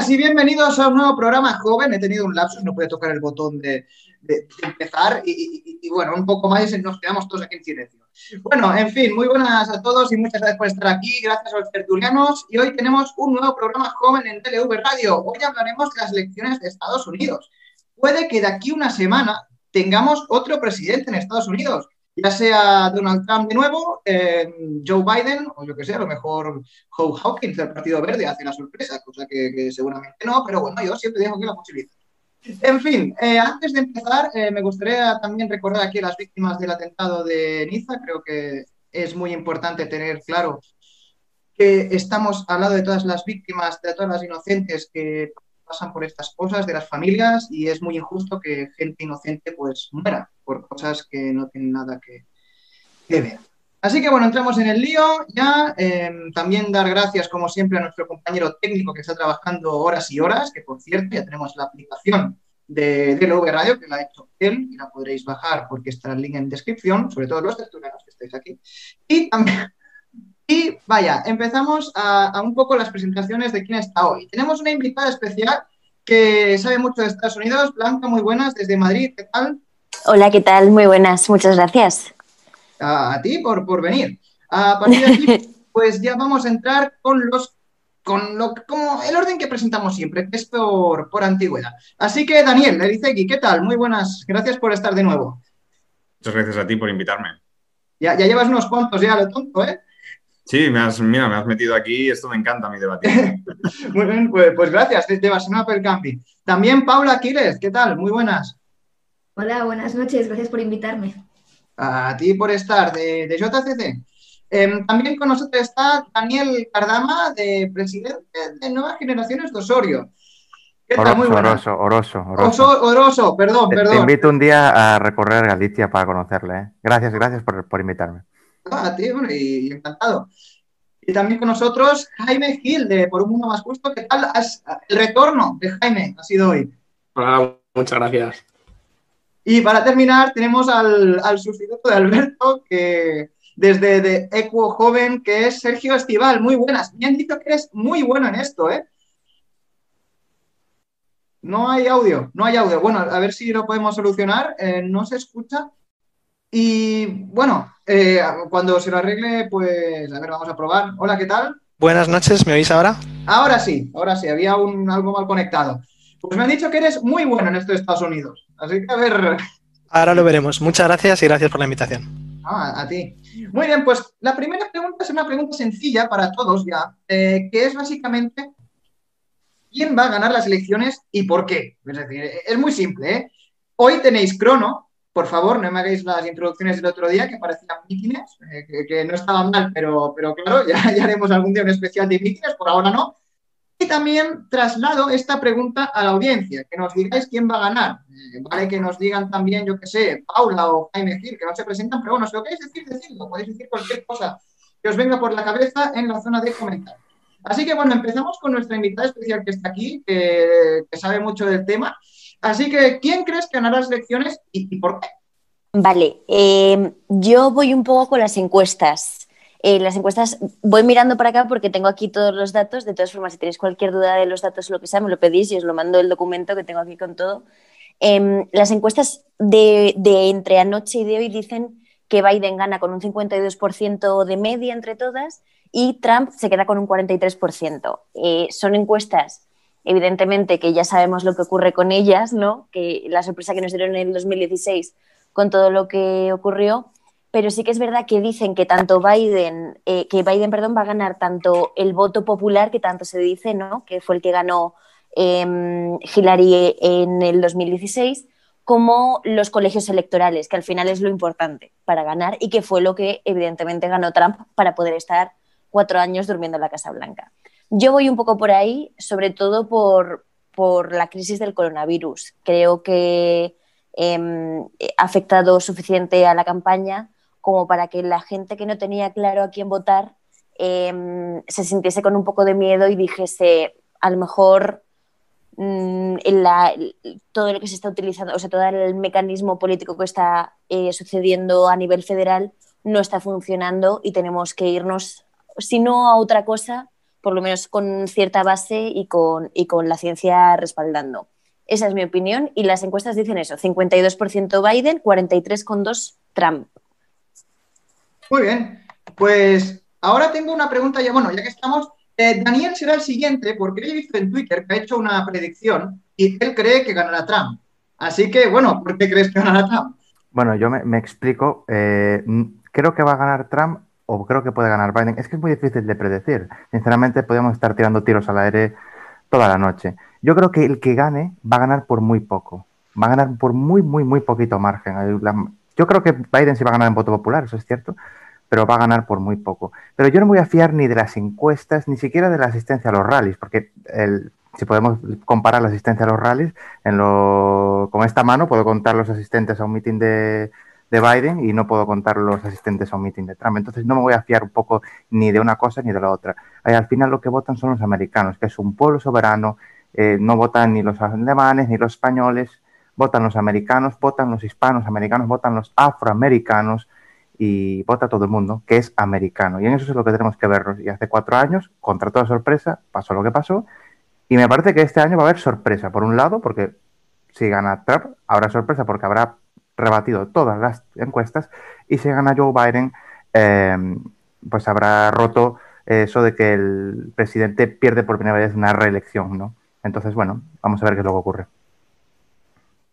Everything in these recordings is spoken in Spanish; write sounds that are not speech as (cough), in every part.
buenas y bienvenidos a un nuevo programa joven. He tenido un lapsus, no puede tocar el botón de, empezar y, bueno, un poco más y nos quedamos todos aquí en silencio. Bueno, en fin, muy buenas a todos y muchas gracias por estar aquí. Gracias a los tertulianos y hoy tenemos un nuevo programa joven en TLV Radio. Hoy hablaremos de las elecciones de Estados Unidos. Puede que de aquí una semana tengamos otro presidente en Estados Unidos ya sea Donald Trump de nuevo, eh, Joe Biden, o yo que sé, a lo mejor Howe Hawkins del Partido Verde hace la sorpresa, cosa que, seguramente no, pero bueno, yo siempre digo que la posibilidad. En fin, eh, antes de empezar, eh, me gustaría también recordar aquí a las víctimas del atentado de Niza. Creo que es muy importante tener claro que estamos al lado de todas las víctimas, de todas las inocentes que pasan por estas cosas, de las familias, y es muy injusto que gente inocente pues muera por cosas que no tienen nada que, ver. Así que bueno, entramos en el lío ya. Em, también dar gracias, como siempre, a nuestro compañero técnico que está trabajando horas y horas, que por cierto ya tenemos la aplicación de DLV Radio, que la ha hecho él, y la podréis bajar porque está el link en descripción, sobre todo los tertulianos que estáis aquí. Y también, y vaya, empezamos a, a, un poco las presentaciones de quién está hoy. Tenemos una invitada especial que sabe mucho de Estados Unidos. Blanca, muy buenas, desde Madrid, ¿qué tal? Hola, ¿qué tal? Muy buenas, muchas gracias. A, ti por, por venir. A partir de aquí, (laughs) pues ya vamos a entrar con los con lo, como el orden que presentamos siempre, que es por, por antigüedad. Así que, Daniel, Erizegui, ¿qué tal? Muy buenas, gracias por estar de nuevo. Muchas gracias a ti por invitarme. Ya, ya llevas unos cuantos ya, lo tonto, ¿eh? Sí, me has, mira, me has metido aquí, esto me encanta mi debate. (laughs) Muy bien, pues, pues gracias, de Barcelona per Campi. También Paula Aquiles, ¿qué tal? Muy buenas. Hola, buenas noches, gracias por invitarme. A ti por estar, de, JCC. Em, también con nosotros está Daniel Cardama, de presidente de Nuevas Generaciones de Osorio. ¿Qué tal? Muy oroso, oroso, oroso, oroso. perdón, perdón. Te invito un día a recorrer Galicia para conocerle. ¿eh? Gracias, gracias por, invitarme. A ti, y, encantado. Y también con nosotros Jaime Gil, de Por un Mundo Más Justo. ¿Qué tal? El retorno de Jaime ha sido hoy. Hola, muchas gracias. Y para terminar, tenemos al, sustituto de Alberto, que desde de Equo Joven, que es Sergio Estival. Muy buenas. Me han dicho que eres muy bueno en esto, ¿eh? No hay audio, no hay audio. Bueno, a ver si lo podemos solucionar. Eh, no se escucha. Y bueno, eh, cuando se lo arregle, pues a ver, vamos a probar. Hola, ¿qué tal? Buenas noches, ¿me oís ahora? Ahora sí, ahora sí, había un, algo mal conectado. Pues me han dicho que eres muy bueno en esto de Estados Unidos. Así que a ver. Ahora lo veremos. Muchas gracias y gracias por la invitación. Ah, a ti. Muy bien, pues la primera pregunta es una pregunta sencilla para todos ya, eh, que es básicamente ¿quién va a ganar las elecciones y por qué? Es decir, es muy simple. ¿eh? Hoy tenéis crono. Por favor, no me hagáis las introducciones del otro día que parecían mítines, eh, que, no estaban mal, pero, pero claro, ya, (laughs) ya haremos algún día un especial de mítines, por ahora no. Y también traslado esta pregunta a la audiencia, que nos digáis quién va a ganar. Eh, vale que nos digan también, yo que sé, Paula o Jaime Gil, que no se presentan, pero bueno, si lo queréis decir, decidlo. Podéis decir cualquier cosa que os venga por la cabeza en la zona de comentarios. Así que bueno, empezamos con nuestra invitada especial que está aquí, que, sabe mucho del tema. Así que, ¿quién crees que ganará las elecciones y, por qué? Vale, eh, yo voy un poco con las encuestas. Eh, las encuestas, voy mirando para acá porque tengo aquí todos los datos. De todas formas, si tenéis cualquier duda de los datos o lo que sea, me lo pedís y os lo mando el documento que tengo aquí con todo. Em, las encuestas de, entre anoche y de hoy dicen que Biden gana con un 52% de media entre todas y Trump se queda con un 43%. Eh, son encuestas, evidentemente, que ya sabemos lo que ocurre con ellas, ¿no? Que la sorpresa que nos dieron en el 2016 con todo lo que ocurrió pero sí que es verdad que dicen que tanto Biden, eh, que Biden, perdón, va a ganar tanto el voto popular, que tanto se dice, ¿no? Que fue el que ganó em, Hillary en el 2016, como los colegios electorales, que al final es lo importante para ganar y que fue lo que evidentemente ganó Trump para poder estar cuatro años durmiendo en la Casa Blanca. Yo voy un poco por ahí, sobre todo por, por la crisis del coronavirus. Creo que em, ha afectado suficiente a la campaña como para que la gente que no tenía claro a quién votar em, se sintiese con un poco de miedo y dijese, a lo mejor mm, todo lo que se está utilizando, o sea, todo el mecanismo político que está eh, sucediendo a nivel federal no está funcionando y tenemos que irnos, si no a otra cosa, por lo menos con cierta base y con, y con la ciencia respaldando. Esa es mi opinión y las encuestas dicen eso, 52% Biden, 43,2% Trump. Muy bien, pues ahora tengo una pregunta ya, bueno, ya que estamos, eh, Daniel será el siguiente porque he visto en Twitter que ha hecho una predicción y él cree que ganará Trump. Así que, bueno, ¿por qué crees que ganará Trump? Bueno, yo me, explico. Eh, creo que va a ganar Trump o creo que puede ganar Biden. Es que es muy difícil de predecir. Sinceramente, podemos estar tirando tiros al aire toda la noche. Yo creo que el que gane va a ganar por muy poco. Va a ganar por muy, muy, muy poquito margen. Yo creo que Biden sí va a ganar en voto popular, eso es cierto, pero va a ganar por muy poco. Pero yo no voy a fiar ni de las encuestas, ni siquiera de la asistencia a los rallies, porque si podemos comparar la asistencia a los rallies, en lo, con esta mano puedo contar los asistentes a un meeting de, de Biden y no puedo contar los asistentes a un meeting de Trump. Entonces no me voy a fiar un poco ni de una cosa ni de la otra. al final lo que votan son los americanos, que es un pueblo soberano, eh, no votan ni los alemanes ni los españoles, votan los americanos, votan los hispanos americanos, votan los afroamericanos y vota todo el mundo, que es americano. Y en eso es lo que tenemos que vernos. Y hace cuatro años, contra toda sorpresa, pasó lo que pasó. Y me parece que este año va a haber sorpresa. Por un lado, porque si gana Trump, habrá sorpresa porque habrá rebatido todas las encuestas y si gana Joe Biden, em, pues habrá roto eso de que el presidente pierde por primera vez una reelección, ¿no? Entonces, bueno, vamos a ver qué luego ocurre.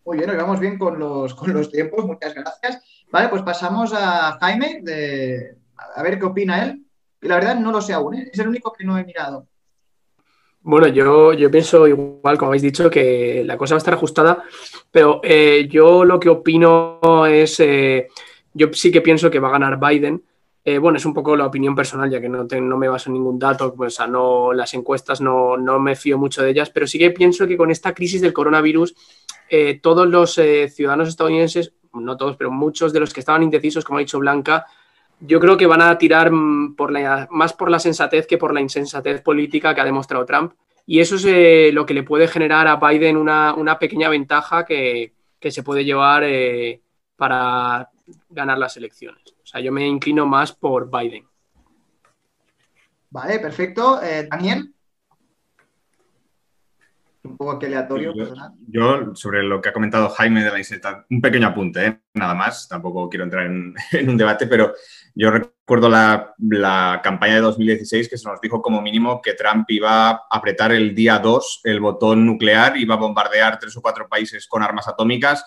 Muy bien, hoy vamos bien con los, con los tiempos, muchas gracias. Vale, pues pasamos a Jaime, de, a ver qué opina él. Y la verdad no lo sé aún, ¿eh? es el único que no he mirado. Bueno, yo, yo pienso igual, como habéis dicho, que la cosa va a estar ajustada, pero eh, yo lo que opino es, eh, yo sí que pienso que va a ganar Biden. Eh, bueno, es un poco la opinión personal, ya que no, no me baso en ningún dato, pues, o no, las encuestas no, no, me fío mucho de ellas, pero sí que pienso que con esta crisis del coronavirus, todos los ciudadanos estadounidenses, no todos, pero muchos de los que estaban indecisos, como ha dicho Blanca, yo creo que van a tirar mm, más por la sensatez que por la insensatez política que ha demostrado Trump. Y eso es eh, lo que le puede generar a Biden una, pequeña ventaja que, se puede llevar eh, para ganar las elecciones. O sea, yo me inclino más por Biden. Vale, perfecto. Eh, Daniel un poco aleatorio, yo, sobre lo que ha comentado Jaime de la Iseta, un pequeño apunte, ¿eh? nada más, tampoco quiero entrar en, (laughs) un debate, pero yo recuerdo la, campaña de 2016 que se nos dijo como mínimo que Trump iba a apretar el día 2 el botón nuclear, iba a bombardear tres o cuatro países con armas atómicas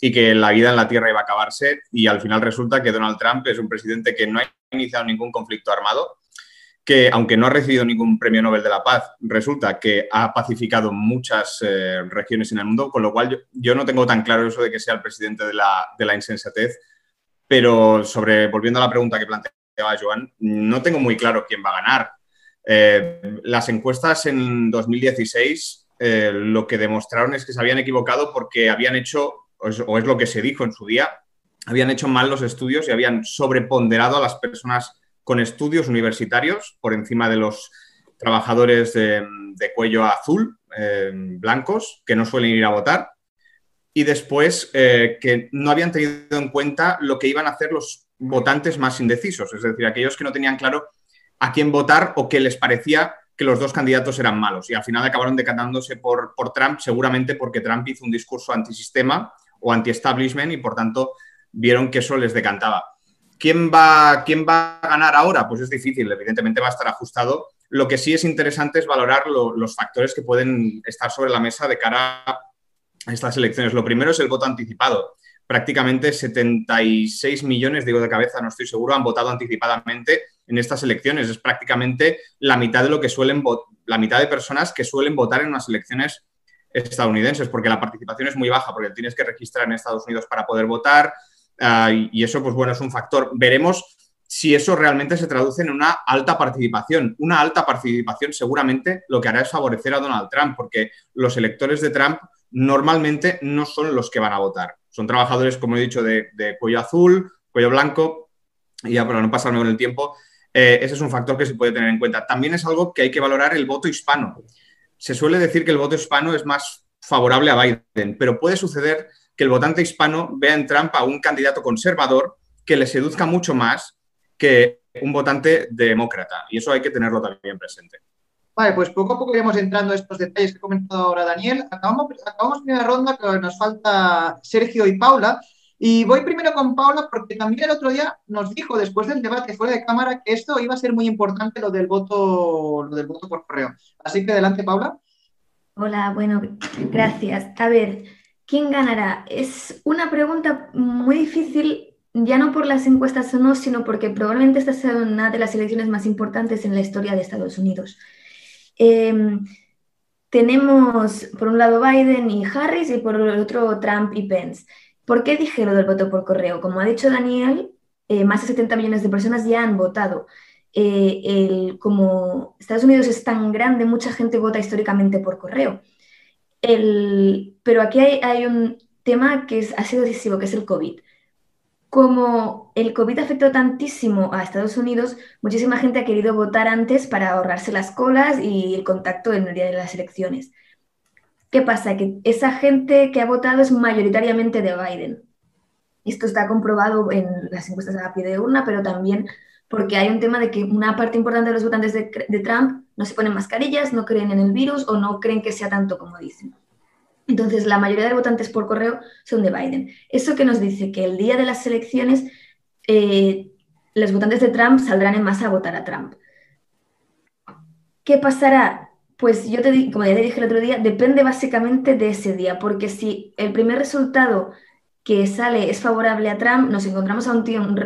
y que la vida en la Tierra iba a acabarse. Y al final resulta que Donald Trump es un presidente que no ha iniciado ningún conflicto armado, que aunque no ha recibido ningún premio Nobel de la Paz, resulta que ha pacificado muchas eh, regiones en el mundo, con lo cual yo, no tengo tan claro eso de que sea el presidente de la, insensatez, pero sobre, volviendo a la pregunta que planteaba Joan, no tengo muy claro quién va a ganar. Eh, las encuestas en 2016 eh, lo que demostraron es que se habían equivocado porque habían hecho, o es lo que se dijo en su día, habían hecho mal los estudios y habían sobreponderado a las personas con estudios universitarios por encima de los trabajadores de, cuello azul, eh, blancos, que no suelen ir a votar, y después eh, que no habían tenido en cuenta lo que iban a hacer los votantes más indecisos, es decir, aquellos que no tenían claro a quién votar o que les parecía que los dos candidatos eran malos y al final acabaron decantándose por, por Trump, seguramente porque Trump hizo un discurso antisistema o anti-establishment y por tanto vieron que eso les decantaba. ¿Quién va, ¿Quién va a ganar ahora? Pues es difícil, evidentemente va a estar ajustado. Lo que sí es interesante es valorar los factores que pueden estar sobre la mesa de cara a estas elecciones. Lo primero es el voto anticipado. Prácticamente 76 millones, digo de cabeza, no estoy seguro, han votado anticipadamente en estas elecciones. Es prácticamente la mitad de lo que suelen la mitad de personas que suelen votar en unas elecciones estadounidenses, porque la participación es muy baja, porque tienes que registrar en Estados Unidos para poder votar, Ah, y eso, pues bueno, es un factor. Veremos si eso realmente se traduce en una alta participación. Una alta participación seguramente lo que hará es favorecer a Donald Trump, porque los electores de Trump normalmente no son los que van a votar. Son trabajadores, como he dicho, de, cuello azul, cuello blanco, y ya para no pasarme con el tiempo, eh, ese es un factor que se puede tener en cuenta. También es algo que hay que valorar el voto hispano. Se suele decir que el voto hispano es más favorable a Biden, pero puede suceder que el votante hispano vea en Trump a un candidato conservador que le seduzca mucho más que un votante demócrata. Y eso hay que tenerlo también presente. Vale, pues poco a poco iremos entrando a estos detalles que ha comentado ahora Daniel. Acabamos, acabamos primera ronda, que nos falta Sergio y Paula. Y voy primero con Paula porque también el otro día nos dijo, después del debate fuera de cámara, que esto iba a ser muy importante lo del voto, lo del voto por correo. Así que adelante, Paula. Hola, bueno, gracias. A ver, ¿quién ganará? Es una pregunta muy difícil, ya no por las encuestas o no, sino porque probablemente esta sea una de las elecciones más importantes en la historia de Estados Unidos. Em, tenemos por un lado Biden y Harris y por el otro Trump y Pence. ¿Por qué dije lo del voto por correo? Como ha dicho Daniel, eh, más de 70 millones de personas ya han votado. Eh, como Estados Unidos es tan grande, mucha gente vota históricamente por correo. Pero aquí hay, un tema que ha sido decisivo, que es el COVID como el COVID afectó tantísimo a Estados Unidos, muchísima gente ha querido votar antes para ahorrarse las colas y el contacto en el día de las elecciones. ¿Qué pasa? Que esa gente que ha votado es mayoritariamente de Biden. Esto está comprobado en las encuestas a pie de urna, pero también porque hay un tema de que una parte importante de los votantes de Trump no se ponen mascarillas, no creen en el virus o no creen que sea tanto como dicen. Entonces, la mayoría de votantes por correo son de Biden. Eso que nos dice que el día de las elecciones eh, los votantes de Trump saldrán en masa a votar a Trump. ¿Qué pasará? Pues yo te como ya te dije el otro día, depende básicamente de ese día, porque si el primer resultado que sale es favorable a Trump, nos encontramos ante un,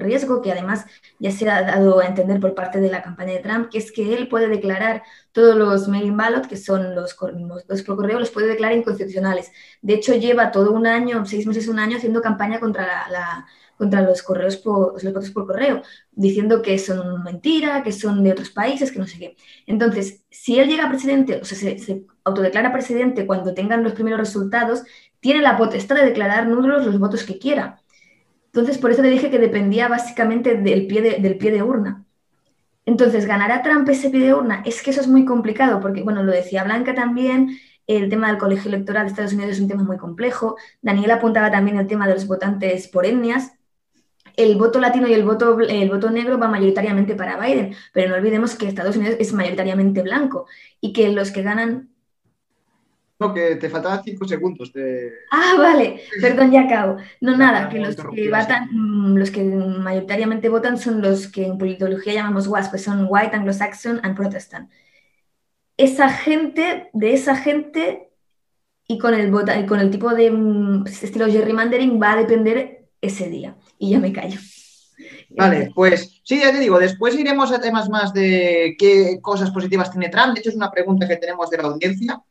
riesgo que además ya se ha dado a entender por parte de la campaña de Trump, que es que él puede declarar todos los mail ballot, que son los, los por correo, los puede declarar inconstitucionales. De hecho, lleva todo un año, seis meses, un año, haciendo campaña contra la, contra los correos por, los votos por correo, diciendo que son mentira, que son de otros países, que no sé qué. Entonces, si él llega a presidente, o sea, se, se autodeclara presidente cuando tengan los primeros resultados, tiene la potestad de declarar nulos los votos que quiera. Entonces, por eso te dije que dependía básicamente del pie de, del pie de urna. Entonces, ¿ganará Trump ese pie de urna? Es que eso es muy complicado, porque, bueno, lo decía Blanca también, el tema del colegio electoral de Estados Unidos es un tema muy complejo. Daniel apuntaba también el tema de los votantes por etnias. El voto latino y el voto, el voto negro va mayoritariamente para Biden, pero no olvidemos que Estados Unidos es mayoritariamente blanco y que los que ganan que te faltaban cinco segundos. De... Ah, vale, perdón, ya acabo. No, nada, que los que votan, mm, los que mayoritariamente votan son los que en politología llamamos WASP, que son White, Anglo-Saxon and Protestant. Esa gente, de esa gente y con el, vota, y con el tipo de mm, estilo gerrymandering va a depender ese día. Y ya me callo. Vale, pues sí, ya te digo, después iremos a temas más de qué cosas positivas tiene Trump. De hecho, es una pregunta que tenemos de la audiencia.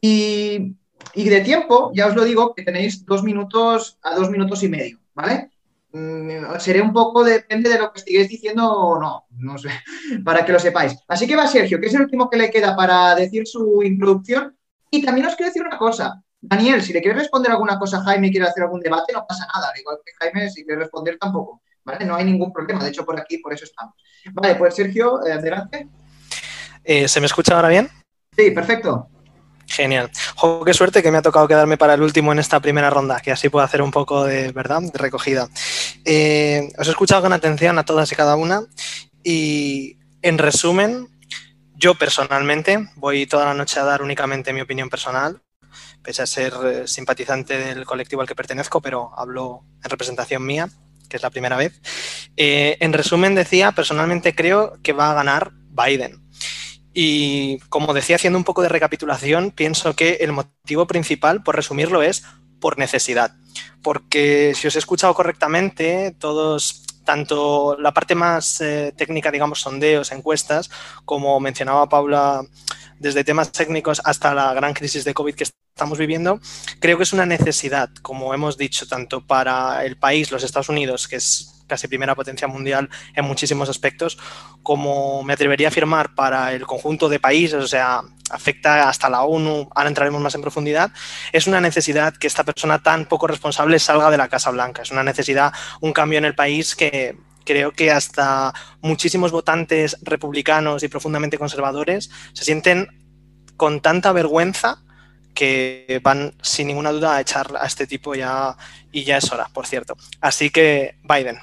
Y, de tiempo, ya os lo digo, que tenéis dos minutos a dos minutos y medio, ¿vale? Mm, seré un poco, depende de lo que estéis diciendo o no, no sé, (laughs) para que lo sepáis. Así que va Sergio, que es el último que le queda para decir su introducción. Y también os quiero decir una cosa. Daniel, si le quieres responder alguna cosa a Jaime y quiere hacer algún debate, no pasa nada. igual que Jaime, si quiere responder tampoco. ¿Vale? No hay ningún problema. De hecho, por aquí, por eso estamos. Vale, pues Sergio, eh, adelante. Eh, ¿Se me escucha ahora bien? Sí, perfecto. Genial. qué suerte que me ha tocado quedarme para el último en esta primera ronda, que así puedo hacer un poco de, ¿verdad? de recogida. Eh, os he escuchado con atención a todas y cada una y en resumen, yo personalmente voy toda la noche a dar únicamente mi opinión personal, pese a ser eh, simpatizante del colectivo al que pertenezco, pero hablo en representación mía, que es la primera vez. Eh, en resumen, decía, personalmente creo que va a ganar Biden. Y como decía, haciendo un poco de recapitulación, pienso que el motivo principal, por resumirlo, es por necesidad. Porque si os he escuchado correctamente, todos, tanto la parte más eh, técnica, digamos, sondeos, encuestas, como mencionaba Paula, desde temas técnicos hasta la gran crisis de COVID que estamos viviendo, creo que es una necesidad, como hemos dicho, tanto para el país, los Estados Unidos, que es casi primera potencia mundial en muchísimos aspectos, como me atrevería a afirmar para el conjunto de países, o sea, afecta hasta la ONU, ahora entraremos más en profundidad, es una necesidad que esta persona tan poco responsable salga de la Casa Blanca, es una necesidad, un cambio en el país que creo que hasta muchísimos votantes republicanos y profundamente conservadores se sienten con tanta vergüenza que van sin ninguna duda a echar a este tipo ya y ya es hora, por cierto. Así que Biden.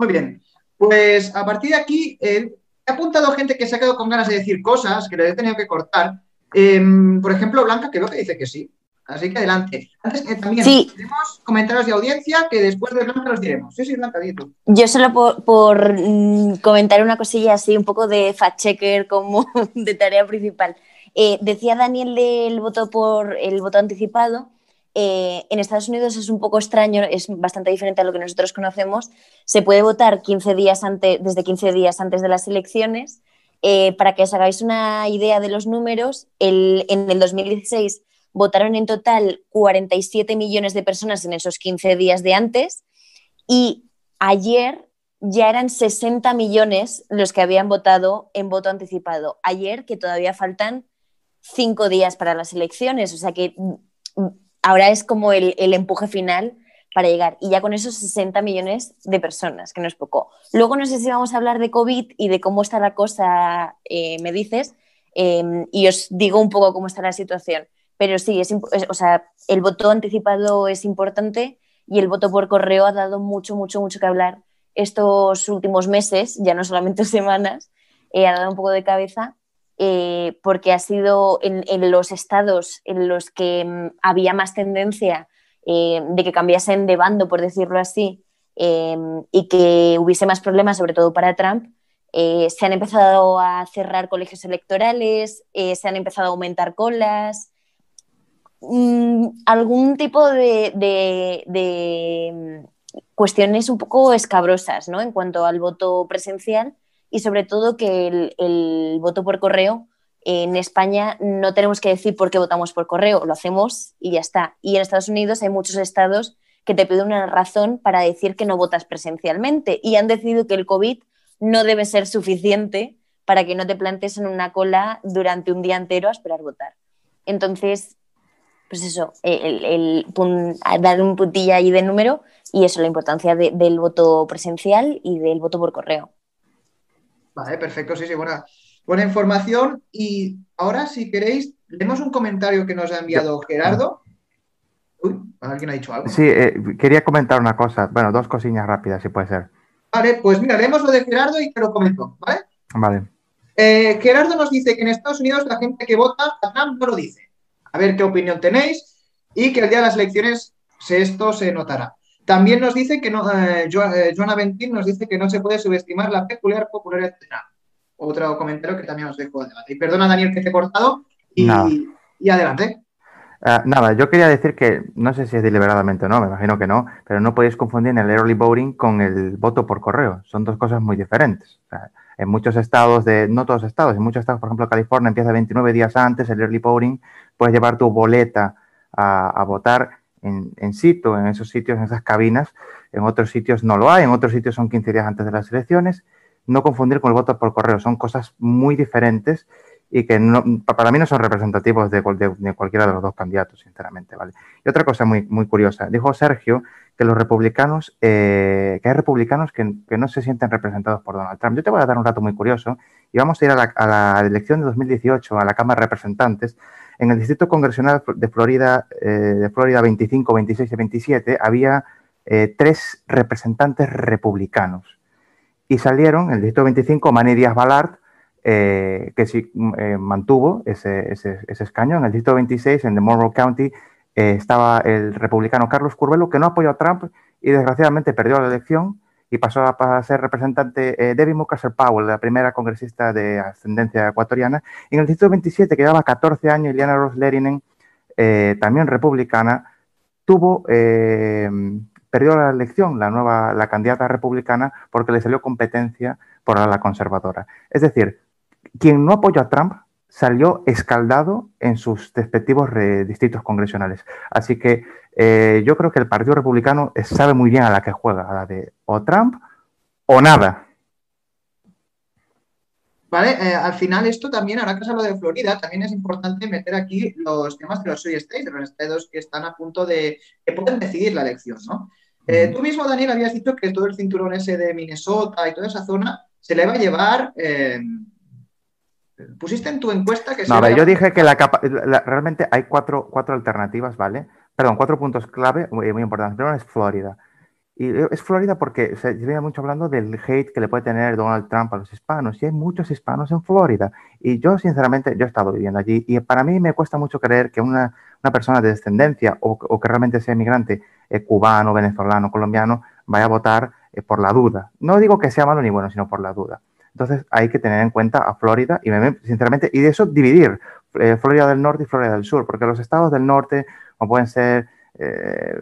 Muy bien. Pues a partir de aquí, eh, he apuntado gente que se ha quedado con ganas de decir cosas que le he tenido que cortar. Em, por ejemplo, Blanca creo que dice que sí. Así que adelante. Antes que también tenemos comentarios de audiencia que después de Blanca los diremos. Sí, sí, Blanca, di tú. Yo solo por, mm, comentar una cosilla así, un poco de fact-checker como (laughs) de tarea principal. Eh, decía Daniel del voto por el voto anticipado. Eh, en Estados Unidos es un poco extraño, es bastante diferente a lo que nosotros conocemos. Se puede votar 15 días antes, desde 15 días antes de las elecciones. Eh, para que os hagáis una idea de los números, en el 2016 votaron en total 47 millones de personas en esos 15 días de antes y ayer ya eran 60 millones los que habían votado en voto anticipado. Ayer, que todavía faltan cinco días para las elecciones, o sea que ahora es como el, empuje final para llegar. Y ya con esos 60 millones de personas, que no es poco. Luego no sé si vamos a hablar de COVID y de cómo está la cosa, eh, me dices, em, y os digo un poco cómo está la situación. Pero sí, es, o sea, el voto anticipado es importante y el voto por correo ha dado mucho, mucho, mucho que hablar estos últimos meses, ya no solamente (laughs) semanas, eh, ha dado un poco de cabeza eh, porque ha sido en, los estados en los que mm, había más tendencia eh, de que cambiasen de bando, por decirlo así, y que hubiese más problemas, sobre todo para Trump, se han empezado a cerrar colegios electorales, se han empezado a aumentar colas, Mm, algún tipo de, cuestiones un poco escabrosas ¿no? en cuanto al voto presencial y sobre todo que el, voto por correo en España no tenemos que decir por qué votamos por correo, lo hacemos y ya está. Y en Estados Unidos hay muchos estados que te piden una razón para decir que no votas presencialmente y han decidido que el COVID no debe ser suficiente para que no te plantes en una cola durante un día entero a esperar votar. Entonces, pues eso, el, dar un puntilla ahí de número y eso, la importancia del voto presencial y del voto por correo. Vale, perfecto, sí, sí, buena, buena información. Y ahora, si queréis, leemos un comentario que nos ha enviado Gerardo. Uy, ¿alguien ha dicho algo? Sí, eh, quería comentar una cosa, bueno, dos cosillas rápidas, si puede ser. Vale, pues mira, leemos lo de Gerardo y te lo comento, ¿vale? Vale. Eh, Gerardo nos dice que en Estados Unidos la gente que vota a Trump no lo dice a ver qué opinión tenéis y que el día de las elecciones esto se notará. También nos dice que no, eh, eh, Joana Ventín nos dice que no se puede subestimar la peculiar popularidad de Otro comentario que también os dejo adelante. Y perdona, Daniel, que te he cortado y, adelante. Eh, nada, yo quería decir que no sé si es deliberadamente o no, me imagino que no, pero no podéis confundir el early voting con el voto por correo. Son dos cosas muy diferentes. en muchos estados, de, no todos estados, en muchos estados, por ejemplo, California empieza 29 días antes el early voting puedes llevar tu boleta a, votar en, en, sitio, en esos sitios, en esas cabinas. En otros sitios no lo hay, en otros sitios son 15 días antes de las elecciones. No confundir con el voto por correo, son cosas muy diferentes y que para mí no son representativos de, cualquiera de los dos candidatos, sinceramente. ¿vale? Y otra cosa muy, muy curiosa, dijo Sergio que los republicanos, eh, que hay republicanos que, no se sienten representados por Donald Trump. Yo te voy a dar un dato muy curioso y vamos a ir a la, a la elección de 2018, a la Cámara de Representantes, en el Distrito Congresional de Florida, eh, de Florida 25, 26 y 27 había eh, tres representantes republicanos. Y salieron, en el Distrito 25, Manny Díaz Balart, eh, que sí mantuvo ese, escaño. En el Distrito 26, en Monroe County, estaba el republicano Carlos Curvelo, que no apoyó a Trump y desgraciadamente perdió la elección y pasó a, ser representante eh, Debbie Mukasser Powell, la primera congresista de ascendencia ecuatoriana. Y en el distrito 27, que llevaba 14 años, Iliana Ross Lerinen, eh, también republicana, tuvo, eh, perdió la elección, la nueva, la candidata republicana, porque le salió competencia por la conservadora. Es decir, quien no apoyó a Trump salió escaldado en sus respectivos distritos congresionales. Así que eh, yo creo que el Partido Republicano sabe muy bien a la que juega, a la de o Trump o nada. Vale, eh, al final esto también, ahora que se habla de Florida, también es importante meter aquí los temas de los soy states, de los estados que están a punto de, que pueden decidir la elección, ¿no? Eh, tú mismo, Daniel, habías dicho que todo el cinturón ese de Minnesota y toda esa zona se le va a llevar... pusiste en tu encuesta que... No, yo dije que la, realmente hay cuatro, cuatro alternativas, ¿vale? Perdón, cuatro puntos clave muy, importantes. Primero es Florida. Y es Florida porque se viene mucho hablando del hate que le puede tener Donald Trump a los hispanos. Y hay muchos hispanos en Florida. Y yo, sinceramente, yo he estado viviendo allí. Y para mí me cuesta mucho creer que una, una persona de descendencia o, que realmente sea inmigrante, eh, cubano, venezolano, colombiano, vaya a votar eh, por la duda. No digo que sea malo ni bueno, sino por la duda. Entonces hay que tener en cuenta a Florida y sinceramente, y de eso dividir eh, Florida del Norte y Florida del Sur, porque los estados del norte, como pueden ser eh,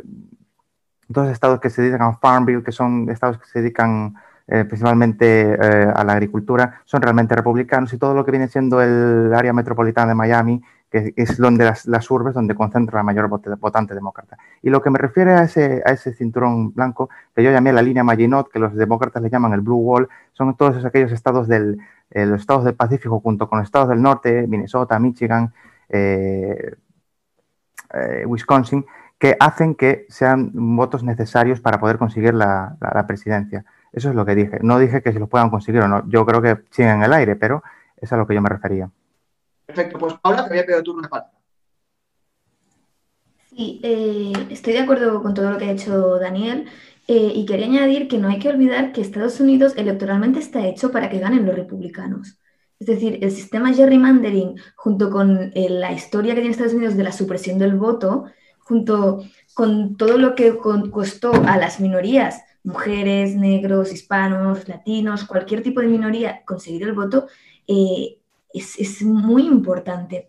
dos estados que se dedican a Farmville, que son estados que se dedican eh, principalmente a la agricultura, son realmente republicanos y todo lo que viene siendo el área metropolitana de Miami que es donde las, urbes donde concentra la mayor votante demócrata. Y lo que me refiere a ese, a ese cinturón blanco, que yo llamé la línea Maginot, que los demócratas le llaman el Blue Wall, son todos aquellos estados del, eh, los estados del Pacífico junto con los estados del norte, Minnesota, Michigan, eh, Wisconsin, que hacen que sean votos necesarios para poder conseguir la, la, presidencia. Eso es lo que dije. No dije que si lo puedan conseguir o no. Yo creo que siguen en el aire, pero es a lo que yo me refería. Perfecto, pues Paula, te había pedido turno de palabra. Sí, eh, estoy de acuerdo con todo lo que ha hecho Daniel eh, y quería añadir que no hay que olvidar que Estados Unidos electoralmente está hecho para que ganen los republicanos. Es decir, el sistema gerrymandering, junto con eh, la historia que tiene Estados Unidos de la supresión del voto, junto con todo lo que costó a las minorías, mujeres, negros, hispanos, latinos, cualquier tipo de minoría, conseguir el voto, es, muy importante.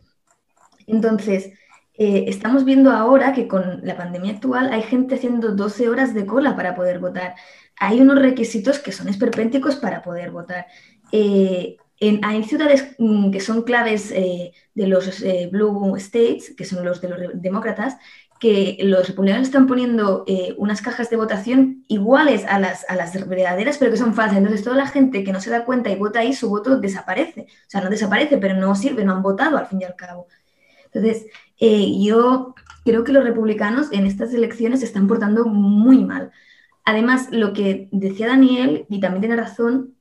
Entonces, eh, estamos viendo ahora que con la pandemia actual hay gente haciendo 12 horas de cola para poder votar. Hay unos requisitos que son esperpénticos para poder votar. Eh, hay ciudades mm, que son claves eh, de los Blue States, que son los de los demócratas, que los republicanos están poniendo eh, unas cajas de votación iguales a las, a las verdaderas, pero que son falsas. Entonces, toda la gente que no se da cuenta y vota ahí, su voto desaparece. O sea, no desaparece, pero no sirve, no han votado al fin y al cabo. Entonces, eh, yo creo que los republicanos en estas elecciones se están portando muy mal. Además, lo que decía Daniel, y también tiene razón,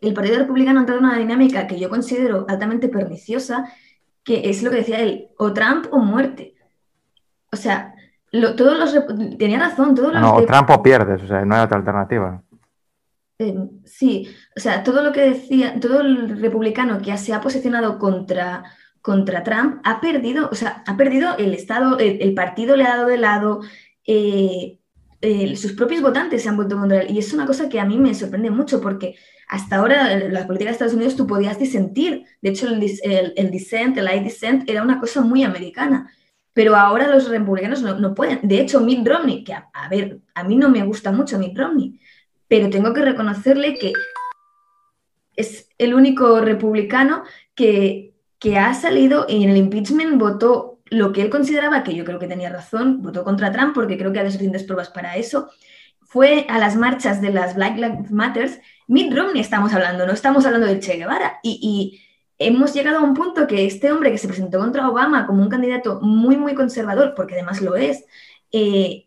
el Partido Republicano ha entrado en una dinámica que yo considero altamente perniciosa, que es lo que decía él, o Trump o muerte. O sea, todos los... Tenía razón, todos los... No, Trump o pierdes, o sea, no hay otra alternativa. Eh, sí, o sea, todo lo que decía, todo el republicano que se ha posicionado contra, contra Trump ha perdido, o sea, ha perdido el Estado, el, partido le ha dado de lado, eh, sus propios votantes se han vuelto contra él. Y es una cosa que a mí me sorprende mucho porque hasta ahora en la política de Estados Unidos tú podías disentir. De hecho, el, el, el dissent, el I dissent era una cosa muy americana. Pero ahora los republicanos no, pueden. De hecho, Mitt Romney, que a, ver, a mí no me gusta mucho Mitt Romney, pero tengo que reconocerle que es el único republicano que, que ha salido y en el impeachment votó lo que él consideraba, que yo creo que tenía razón, votó contra Trump porque creo que había suficientes pruebas para eso, fue a las marchas de las Black Lives Matters. Mitt Romney estamos hablando, no estamos hablando del Che Guevara. y hemos llegado a un punto que este hombre que se presentó contra Obama como un candidato muy, muy conservador, porque además lo es, eh,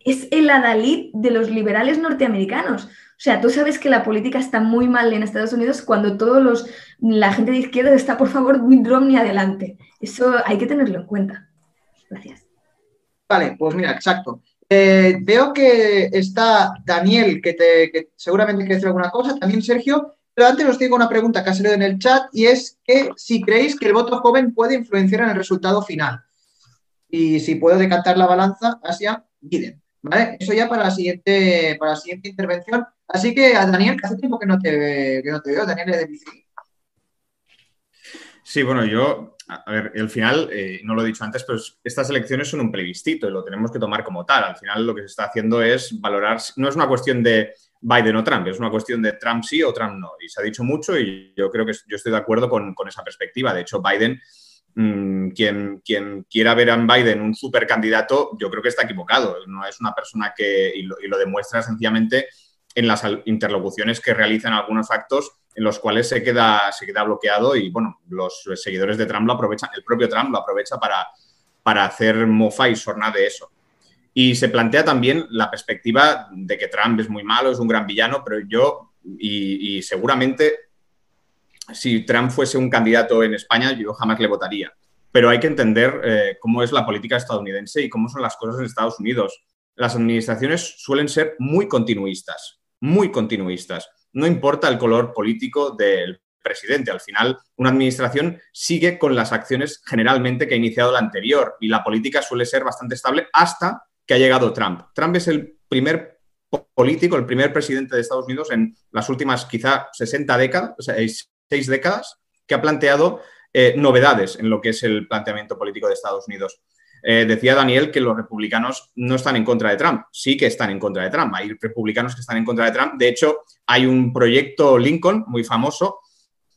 es el adalid de los liberales norteamericanos. O sea, tú sabes que la política está muy mal en Estados Unidos cuando todos los, la gente de izquierda está, por favor, Mitt Romney adelante. Eso hay que tenerlo en cuenta. Gracias. Vale, pues mira, exacto. Eh, veo que está Daniel, que, te, que seguramente quiere decir alguna cosa, también Sergio, pero antes os digo una pregunta que ha salido en el chat y es que si creéis que el voto joven puede influenciar en el resultado final. Y si puedo decantar la balanza hacia Biden. ¿Vale? Eso ya para la siguiente, para la siguiente intervención. Así que a Daniel, que hace tiempo que no te, veo, Daniel de Sí, bueno, yo, a ver, al final, eh, no lo he dicho antes, pero estas elecciones son un plebiscito y lo tenemos que tomar como tal. Al final lo que se está haciendo es valorar, no es una cuestión de Biden o Trump, es una cuestión de Trump sí o Trump no. Y se ha dicho mucho y yo creo que yo estoy de acuerdo con, esa perspectiva. De hecho, Biden, mm, quien, quien, quiera ver a Biden un supercandidato, yo creo que está equivocado. No es una persona que, y lo, demuestra sencillamente en las interlocuciones que realizan algunos actos en los cuales se queda, se queda bloqueado y, bueno, los seguidores de Trump lo aprovechan, el propio Trump lo aprovecha para, para hacer mofa y sorna de eso. Y se plantea también la perspectiva de que Trump es muy malo, es un gran villano, pero yo, y, seguramente, si Trump fuese un candidato en España, yo jamás le votaría. Pero hay que entender eh, cómo es la política estadounidense y cómo son las cosas en Estados Unidos. las administraciones suelen ser muy continuistas, muy continuistas. No importa el color político del presidente. Al final, una administración sigue con las acciones generalmente que ha iniciado la anterior y la política suele ser bastante estable hasta que ha llegado Trump. Trump es el primer político, el primer presidente de Estados Unidos en las últimas quizá 60 décadas, seis décadas, que ha planteado eh, novedades en lo que es el planteamiento político de Estados Unidos. Eh, decía Daniel que los republicanos no están en contra de Trump. Sí que están en contra de Trump. Hay republicanos que están en contra de Trump. De hecho, hay un proyecto Lincoln muy famoso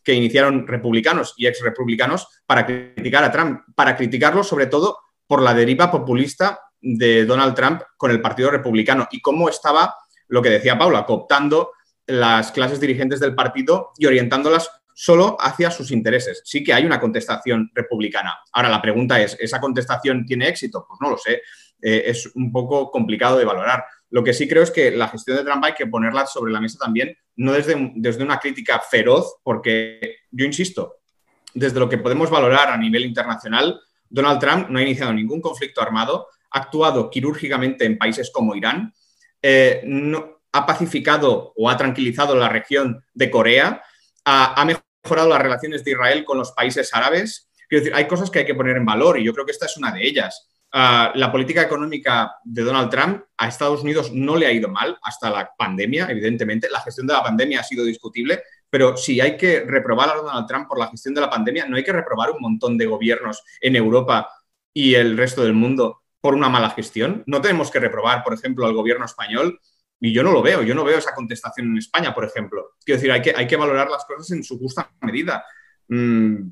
que iniciaron republicanos y ex republicanos para criticar a Trump, para criticarlo sobre todo por la deriva populista de Donald Trump con el Partido Republicano y cómo estaba, lo que decía Paula, cooptando las clases dirigentes del partido y orientándolas solo hacia sus intereses. Sí que hay una contestación republicana. Ahora, la pregunta es, ¿esa contestación tiene éxito? Pues no lo sé. Eh, es un poco complicado de valorar. Lo que sí creo es que la gestión de Trump hay que ponerla sobre la mesa también, no desde, desde una crítica feroz, porque yo insisto, desde lo que podemos valorar a nivel internacional, Donald Trump no ha iniciado ningún conflicto armado, ha actuado quirúrgicamente en países como Irán, eh, no, ha pacificado o ha tranquilizado la región de Corea, ha, mejorado las relaciones de Israel con los países árabes. Decir, hay cosas que hay que poner en valor y yo creo que esta es una de ellas. Ah, la política económica de Donald Trump a Estados Unidos no le ha ido mal hasta la pandemia, evidentemente. La gestión de la pandemia ha sido discutible, pero si hay que reprobar a Donald Trump por la gestión de la pandemia, no hay que reprobar un montón de gobiernos en Europa y el resto del mundo por una mala gestión. No tenemos que reprobar, por ejemplo, al gobierno español. Y yo no lo veo, yo no veo esa contestación en España, por ejemplo. Quiero decir, hay que, hay que valorar las cosas en su justa medida. Mm,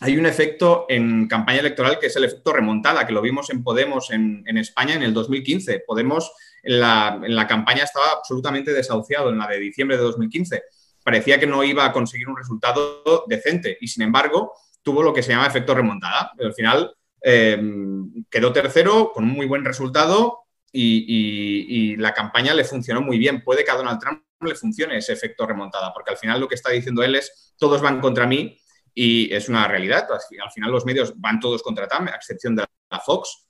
hay un efecto en campaña electoral que es el efecto remontada, que lo vimos en Podemos en, España en el 2015. Podemos en la, en la, campaña estaba absolutamente desahuciado, en la de diciembre de 2015. Parecía que no iba a conseguir un resultado decente y, sin embargo, tuvo lo que se llama efecto remontada. Al final Em, quedó tercero con un muy buen resultado y, la campaña le funcionó muy bien. Puede que a Donald Trump le funcione ese efecto remontada, porque al final lo que está diciendo él es, todos van contra mí y es una realidad. Al final los medios van todos contra Trump, a excepción de la Fox.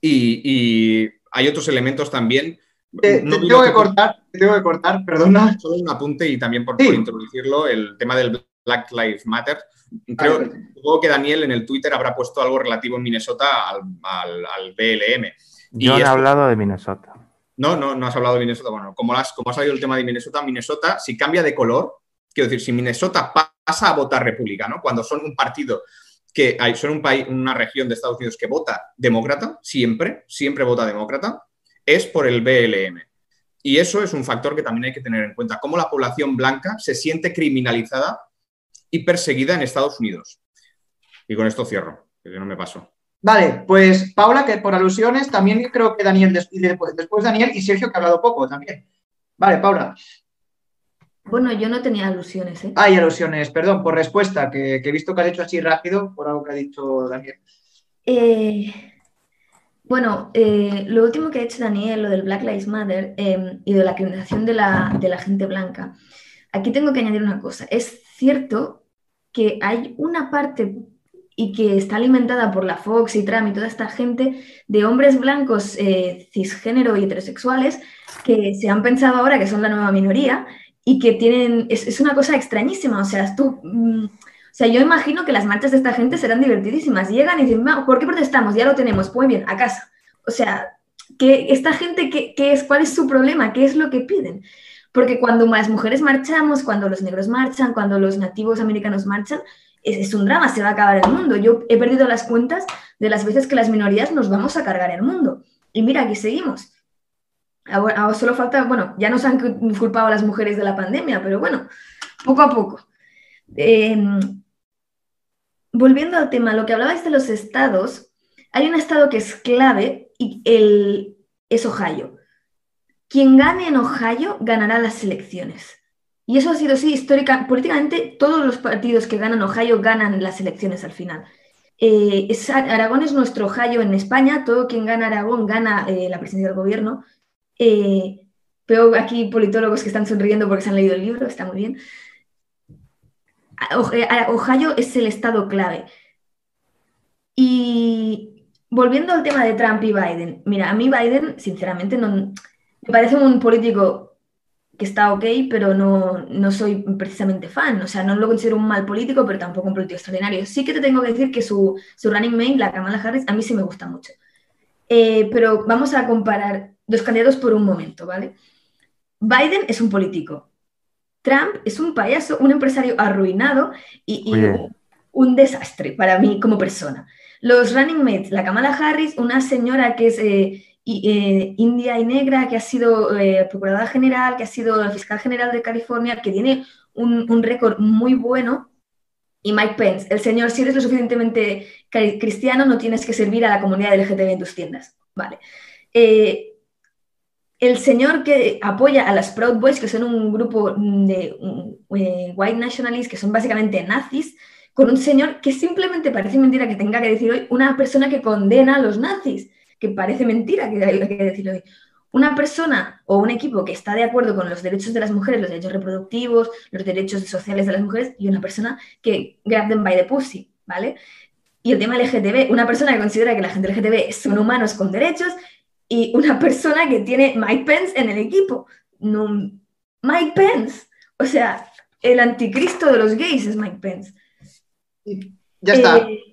Y, hay otros elementos también. Te, tengo que cortar, tengo que cortar, perdona. (laughs) Solo un apunte y también por, por introducirlo, el tema del Black Lives Matter. Creo que Daniel en el Twitter habrá puesto algo relativo en Minnesota al, al, BLM. Yo he hablado de Minnesota. No, no, no has hablado de Minnesota. Bueno, como, has, como ha salido el tema de Minnesota, Minnesota, si cambia de color, quiero decir, si Minnesota pasa a votar republicano, cuando son un partido que hay, son un país, una región de Estados Unidos que vota demócrata, siempre, siempre vota demócrata, es por el BLM. Y eso es un factor que también hay que tener en cuenta, cómo la población blanca se siente criminalizada y perseguida en Estados Unidos. Y con esto cierro, que no me paso. Vale, pues Paula, que por alusiones, también creo que Daniel, después, después Daniel y Sergio, que ha hablado poco también. Vale, Paula. Bueno, yo no tenía alusiones. ¿eh? Hay alusiones, perdón, por respuesta, que, he visto que has hecho así rápido por algo que ha dicho Daniel. Eh, bueno, eh, lo último que ha hecho Daniel, lo del Black Lives Matter eh, y de la criminalización de la, de la gente blanca, aquí tengo que añadir una cosa. Es cierto que hay una parte y que está alimentada por la Fox y Trump y toda esta gente de hombres blancos eh, cisgénero y heterosexuales que se han pensado ahora que son la nueva minoría y que tienen, es, una cosa extrañísima, o sea, tú, mm, o sea, yo imagino que las marchas de esta gente serán divertidísimas, llegan y dicen, ¿por qué protestamos? Ya lo tenemos, muy bien, a casa. O sea, que esta gente, ¿qué, qué es, ¿cuál es su problema? ¿Qué es lo que piden? Porque cuando las mujeres marchamos, cuando los negros marchan, cuando los nativos americanos marchan, es, un drama, se va a acabar el mundo. Yo he perdido las cuentas de las veces que las minorías nos vamos a cargar el mundo. Y mira, aquí seguimos. Ahora, solo falta, bueno, ya nos han culpado a las mujeres de la pandemia, pero bueno, poco a poco. Em, volviendo al tema, lo que hablabais de los estados, hay un estado que es clave y el, es Ohio. Quien gane en Ohio ganará las elecciones. Y eso ha sido así histórica. Políticamente, todos los partidos que ganan Ohio ganan las elecciones al final. Eh, Aragón es nuestro Ohio en España. Todo quien gana Aragón gana eh, la presidencia del gobierno. Eh, veo aquí politólogos que están sonriendo porque se han leído el libro, está muy bien. Ohio es el estado clave. Y volviendo al tema de Trump y Biden, mira, a mí Biden, sinceramente, no, me parece un político que está ok, pero no, no soy precisamente fan. O sea, no lo considero un mal político, pero tampoco un político extraordinario. Sí que te tengo que decir que su, su running mate, la Kamala Harris, a mí sí me gusta mucho. Eh, pero vamos a comparar dos candidatos por un momento, ¿vale? Biden es un político. Trump es un payaso, un empresario arruinado y, y un, un desastre para mí como persona. Los running mates, la Kamala Harris, una señora que es eh, eh, india y negra, que ha sido eh, procuradora general, que ha sido fiscal general de California, que tiene un, un récord muy bueno. Y Mike Pence, el señor, si eres lo suficientemente cristiano, no tienes que servir a la comunidad LGTB en tus tiendas. Vale. Eh, el señor que apoya a las Proud Boys, que son un grupo de eh, white nationalists, que son básicamente nazis, con un señor que simplemente parece mentira que tenga que decir hoy una persona que condena a los nazis, que parece mentira que hay que decir hoy. Una persona o un equipo que está de acuerdo con los derechos de las mujeres, los derechos reproductivos, los derechos sociales de las mujeres, y una persona que grab them by the pussy, ¿vale? Y el tema LGTB, una persona que considera que la gente LGTB son humanos con derechos y una persona que tiene Mike Pence en el equipo. No, Mike Pence, o sea, el anticristo de los gays es Mike Pence. Ya está. Eh,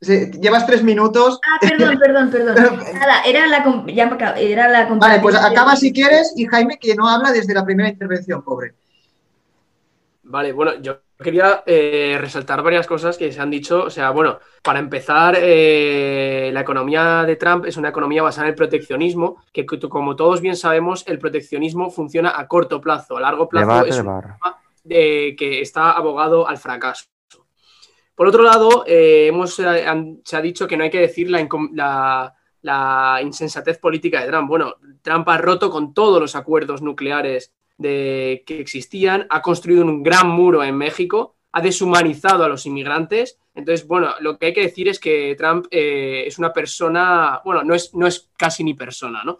Sí, llevas tres minutos. ah, perdón, (laughs) perdón, perdón. Nada, era la, ya era la Vale, pues acaba de- si quieres y Jaime que no habla desde la primera intervención, pobre. Vale, bueno, yo quería eh, resaltar varias cosas que se han dicho. O sea, bueno, para empezar, eh, la economía de Trump es una economía basada en el proteccionismo, que como todos bien sabemos, el proteccionismo funciona a corto plazo. A largo plazo Debate es de un bar. eh, que está abogado al fracaso. Por otro lado, eh, hemos, eh, se ha dicho que no hay que decir la, insensatez política de Trump. Bueno, Trump ha roto con todos los acuerdos nucleares que existían, ha construido un gran muro en México, ha deshumanizado a los inmigrantes. Entonces, bueno, lo que hay que decir es que Trump eh, es una persona, bueno, no es, no es casi ni persona, ¿no?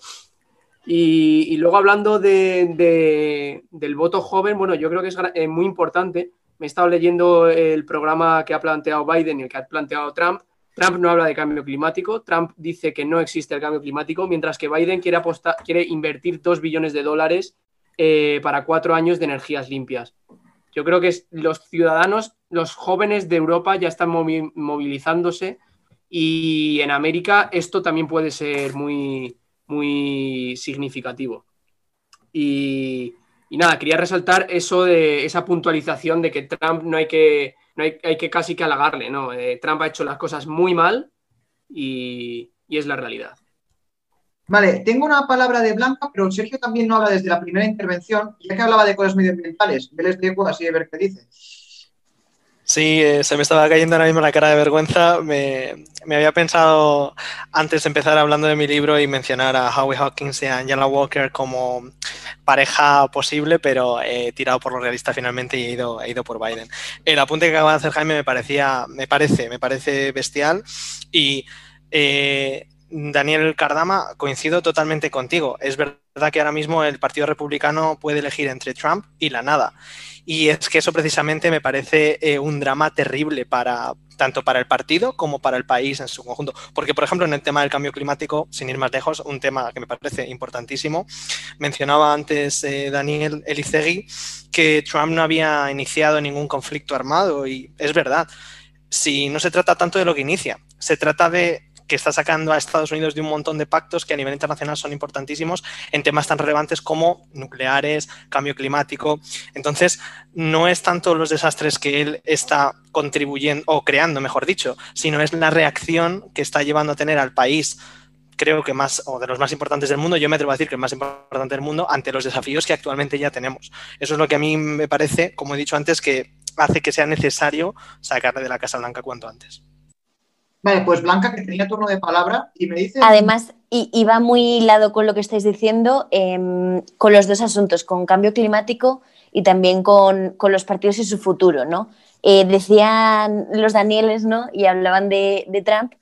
Y, luego hablando de- de- del voto joven, bueno, yo creo que es muy importante. Me he estado leyendo el programa que ha planteado Biden y el que ha planteado Trump. Trump no habla de cambio climático. Trump dice que no existe el cambio climático, mientras que Biden quiere, apostar, quiere invertir dos billones de dólares eh, para cuatro años de energías limpias. Yo creo que los ciudadanos, los jóvenes de Europa ya están movi- movilizándose y en América esto también puede ser muy, muy significativo. Y, y nada, quería resaltar eso de esa puntualización de que Trump no hay que, no hay, que casi que halagarle, ¿no? Eh, Trump ha hecho las cosas muy mal y, y es la realidad. Vale, tengo una palabra de Blanca, pero Sergio también no habla desde la primera intervención, ya que hablaba de cosas medioambientales. Yo les dejo así de ver qué dice. Sí, eh, se me estaba cayendo ahora mismo la cara de vergüenza. Me, me había pensado antes de empezar hablando de mi libro y mencionar a Howie Hawkins y a Angela Walker como pareja posible, pero he tirado por lo realista finalmente y he ido, he ido por Biden. El apunte que acaba de hacer Jaime me parecía, me parece, me parece bestial y eh, Daniel Cardama, coincido totalmente contigo. Es verdad que ahora mismo el Partido Republicano puede elegir entre Trump y la nada. Y es que eso precisamente me parece eh, un drama terrible para tanto para el partido como para el país en su conjunto. Porque, por ejemplo, en el tema del cambio climático, sin ir más lejos, un tema que me parece importantísimo, mencionaba antes eh, Daniel Elicegui que Trump no había iniciado ningún conflicto armado y es verdad. Si no se trata tanto de lo que inicia, se trata de que está sacando a Estados Unidos de un montón de pactos que a nivel internacional son importantísimos en temas tan relevantes como nucleares, cambio climático. Entonces, no es tanto los desastres que él está contribuyendo o creando, mejor dicho, sino es la reacción que está llevando a tener al país creo que más, o de los más importantes del mundo, yo me atrevo a decir que el más importante del mundo, ante los desafíos que actualmente ya tenemos. Eso es lo que a mí me parece, como he dicho antes, que hace que sea necesario sacarle de la Casa Blanca cuanto antes. Vale, pues Blanca, que tenía turno de palabra, y me dice. Además, y, va muy hilado con lo que estáis diciendo, eh, con los dos asuntos, con cambio climático y también con, con los partidos y su futuro, ¿no? Eh, decían los Danieles, ¿no? Y hablaban de, de Trump.